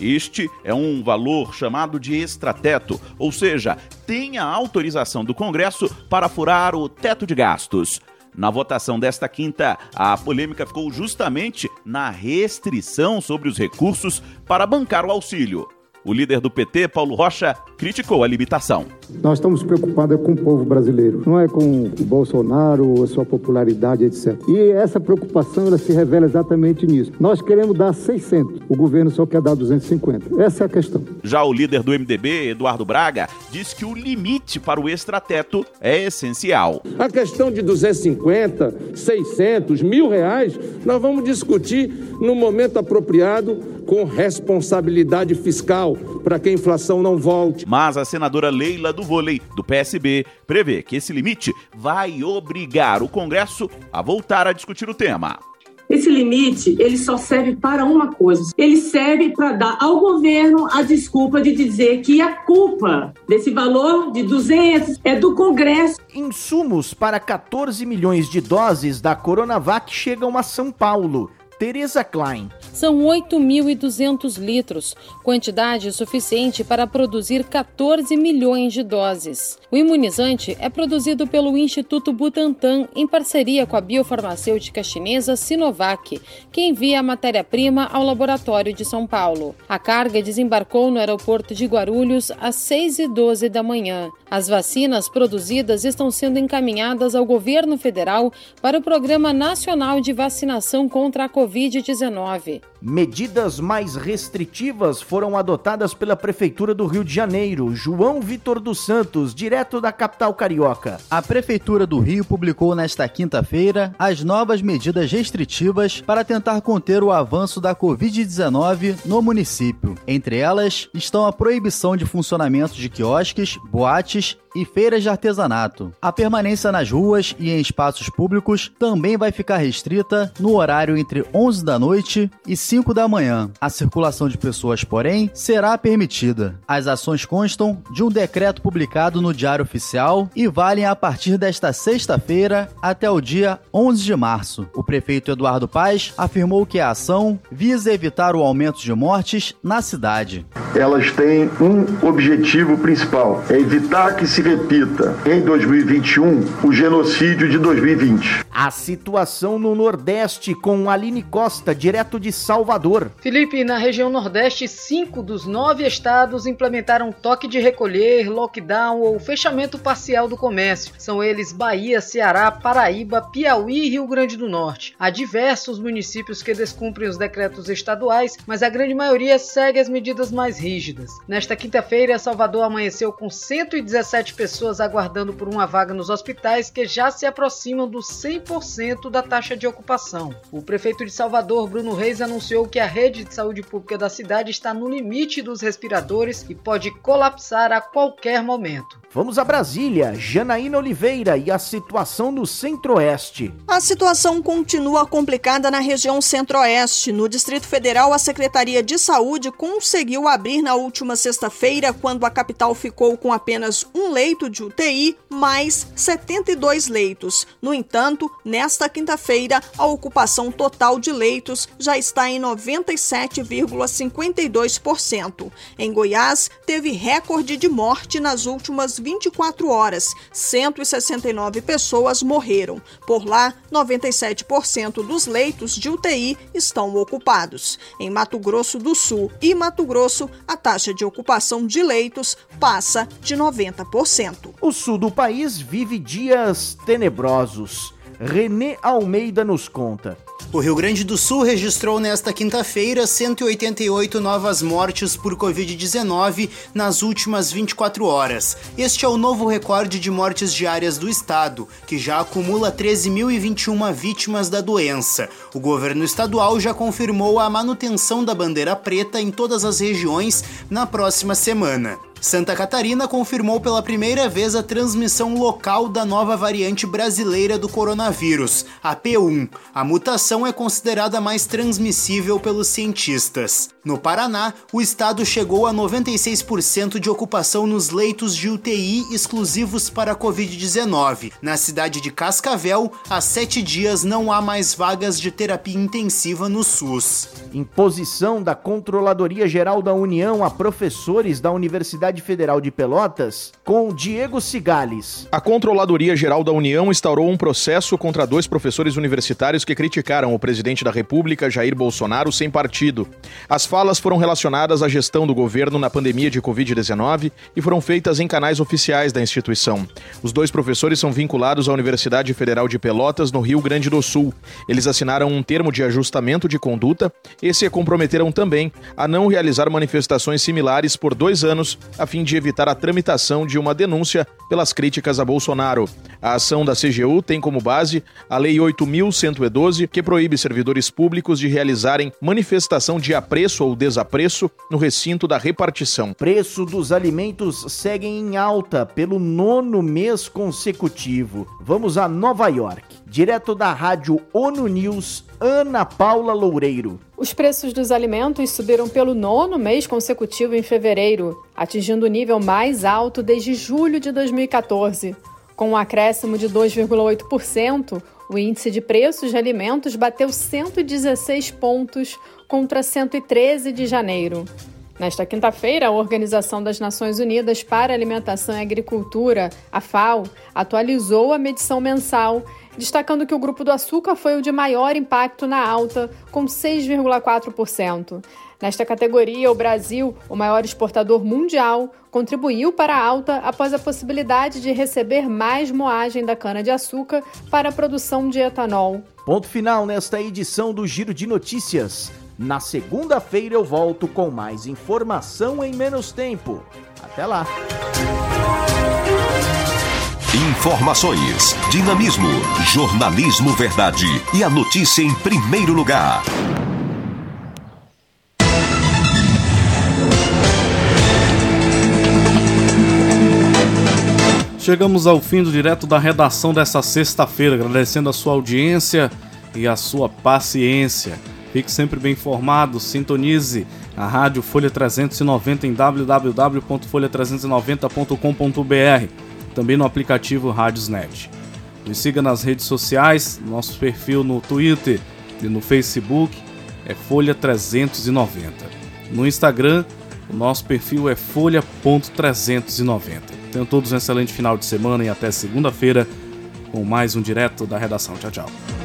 Este é um valor chamado de extrateto, ou seja, tem a autorização do Congresso para furar o teto de gastos. Na votação desta quinta, a polêmica ficou justamente na restrição sobre os recursos para bancar o auxílio. O líder do PT, Paulo Rocha, criticou a limitação. Nós estamos preocupados com o povo brasileiro, não é com o Bolsonaro, a sua popularidade, etc. E essa preocupação ela se revela exatamente nisso. Nós queremos dar 600, o governo só quer dar 250. Essa é a questão. Já o líder do MDB, Eduardo Braga, diz que o limite para o extrateto é essencial. A questão de 250, 600, mil reais, nós vamos discutir no momento apropriado com responsabilidade fiscal para que a inflação não volte. Mas a senadora Leila do Vôlei, do PSB, prevê que esse limite vai obrigar o Congresso a voltar a discutir o tema. Esse limite, ele só serve para uma coisa. Ele serve para dar ao governo a desculpa de dizer que a culpa desse valor de 200 é do Congresso. Insumos para 14 milhões de doses da Coronavac chegam a São Paulo. Teresa Klein. São 8.200 litros, quantidade suficiente para produzir 14 milhões de doses. O imunizante é produzido pelo Instituto Butantan em parceria com a biofarmacêutica chinesa Sinovac, que envia a matéria-prima ao laboratório de São Paulo. A carga desembarcou no aeroporto de Guarulhos às 6h12 da manhã. As vacinas produzidas estão sendo encaminhadas ao governo federal para o Programa Nacional de Vacinação contra a Covid-19. Medidas mais restritivas foram adotadas pela Prefeitura do Rio de Janeiro. João Vitor dos Santos, direto da capital carioca. A Prefeitura do Rio publicou nesta quinta-feira as novas medidas restritivas para tentar conter o avanço da Covid-19 no município. Entre elas estão a proibição de funcionamento de quiosques, boates e feiras de artesanato. A permanência nas ruas e em espaços públicos também vai ficar restrita no horário entre 11 da noite e 5 da manhã. A circulação de pessoas, porém, será permitida. As ações constam de um decreto publicado no Diário Oficial e valem a partir desta sexta-feira até o dia 11 de março. O prefeito Eduardo Paz afirmou que a ação visa evitar o aumento de mortes na cidade. Elas têm um objetivo principal: é evitar que se repita em 2021 o genocídio de 2020. A situação no Nordeste com Aline Costa, direto de Salvador. Felipe, na região Nordeste, cinco dos nove estados implementaram toque de recolher, lockdown ou fechamento parcial do comércio. São eles Bahia, Ceará, Paraíba, Piauí e Rio Grande do Norte. Há diversos municípios que descumprem os decretos estaduais, mas a grande maioria segue as medidas mais rígidas. Nesta quinta-feira, Salvador amanheceu com 117 pessoas aguardando por uma vaga nos hospitais que já se aproximam dos 100% da taxa de ocupação. O prefeito de Salvador, Bruno Reis, anunciou que a rede de saúde pública da cidade está no limite dos respiradores e pode colapsar a qualquer momento. Vamos a Brasília, Janaína Oliveira e a situação no Centro-Oeste. A situação continua complicada na região Centro-Oeste. No Distrito Federal, a Secretaria de Saúde conseguiu abrir na última sexta-feira, quando a capital ficou com apenas um leito de UTI, mais 72 leitos. No entanto, nesta quinta-feira, a ocupação total de leitos já está em 97,52%. Em Goiás, teve recorde de morte nas últimas 24 horas. 169 pessoas morreram. Por lá, 97% dos leitos de UTI estão ocupados. Em Mato Grosso do Sul e Mato Grosso, a taxa de ocupação de leitos passa de 90%. O sul do país vive dias tenebrosos. Renê Almeida nos conta. O Rio Grande do Sul registrou nesta quinta-feira 188 novas mortes por Covid-19 nas últimas 24 horas. Este é o novo recorde de mortes diárias do estado, que já acumula 13.021 vítimas da doença. O governo estadual já confirmou a manutenção da bandeira preta em todas as regiões na próxima semana. Santa Catarina confirmou pela primeira vez a transmissão local da nova variante brasileira do coronavírus, a P1. A mutação é considerada mais transmissível pelos cientistas. No Paraná, o estado chegou a 96% de ocupação nos leitos de UTI exclusivos para a Covid-19. Na cidade de Cascavel, há sete dias não há mais vagas de terapia intensiva no SUS. Imposição da Controladoria Geral da União a professores da Universidade Federal de Pelotas, com Diego Cigales. A Controladoria Geral da União instaurou um processo contra dois professores universitários que criticaram o presidente da República, Jair Bolsonaro, sem partido. As falas foram relacionadas à gestão do governo na pandemia de Covid-19 e foram feitas em canais oficiais da instituição. Os dois professores são vinculados à Universidade Federal de Pelotas, no Rio Grande do Sul. Eles assinaram um termo de ajustamento de conduta e se comprometeram também a não realizar manifestações similares por dois anos, a fim de evitar a tramitação de uma denúncia pelas críticas a Bolsonaro. A ação da CGU tem como base a Lei 8.112, que proíbe servidores públicos de realizarem manifestação de apreço ou desapreço no recinto da repartição. Preço dos alimentos seguem em alta pelo nono mês consecutivo. Vamos a Nova York. Direto da rádio ONU News, Ana Paula Loureiro. Os preços dos alimentos subiram pelo nono mês consecutivo em fevereiro, atingindo o nível mais alto desde julho de 2014. Com um acréscimo de 2,8%, o índice de preços de alimentos bateu 116 pontos contra 113 de janeiro. Nesta quinta-feira, a Organização das Nações Unidas para Alimentação e Agricultura, a FAO, atualizou a medição mensal, destacando que o grupo do açúcar foi o de maior impacto na alta, com 6,4%. Nesta categoria, o Brasil, o maior exportador mundial, contribuiu para a alta após a possibilidade de receber mais moagem da cana-de-açúcar para a produção de etanol. Ponto final nesta edição do Giro de Notícias. Na segunda-feira eu volto com mais informação em menos tempo. Até lá! Informações, dinamismo, jornalismo verdade e a notícia em primeiro lugar. Chegamos ao fim do direto da redação dessa sexta-feira, agradecendo a sua audiência e a sua paciência. Fique sempre bem informado, sintonize a Rádio Folha 390 em www.folha390.com.br, também no aplicativo Rádiosnet. Nos siga nas redes sociais, nosso perfil no Twitter e no Facebook é Folha 390. No Instagram, o nosso perfil é folha.390. Tenham todos um excelente final de semana e até segunda-feira com mais um direto da redação. Tchau, tchau.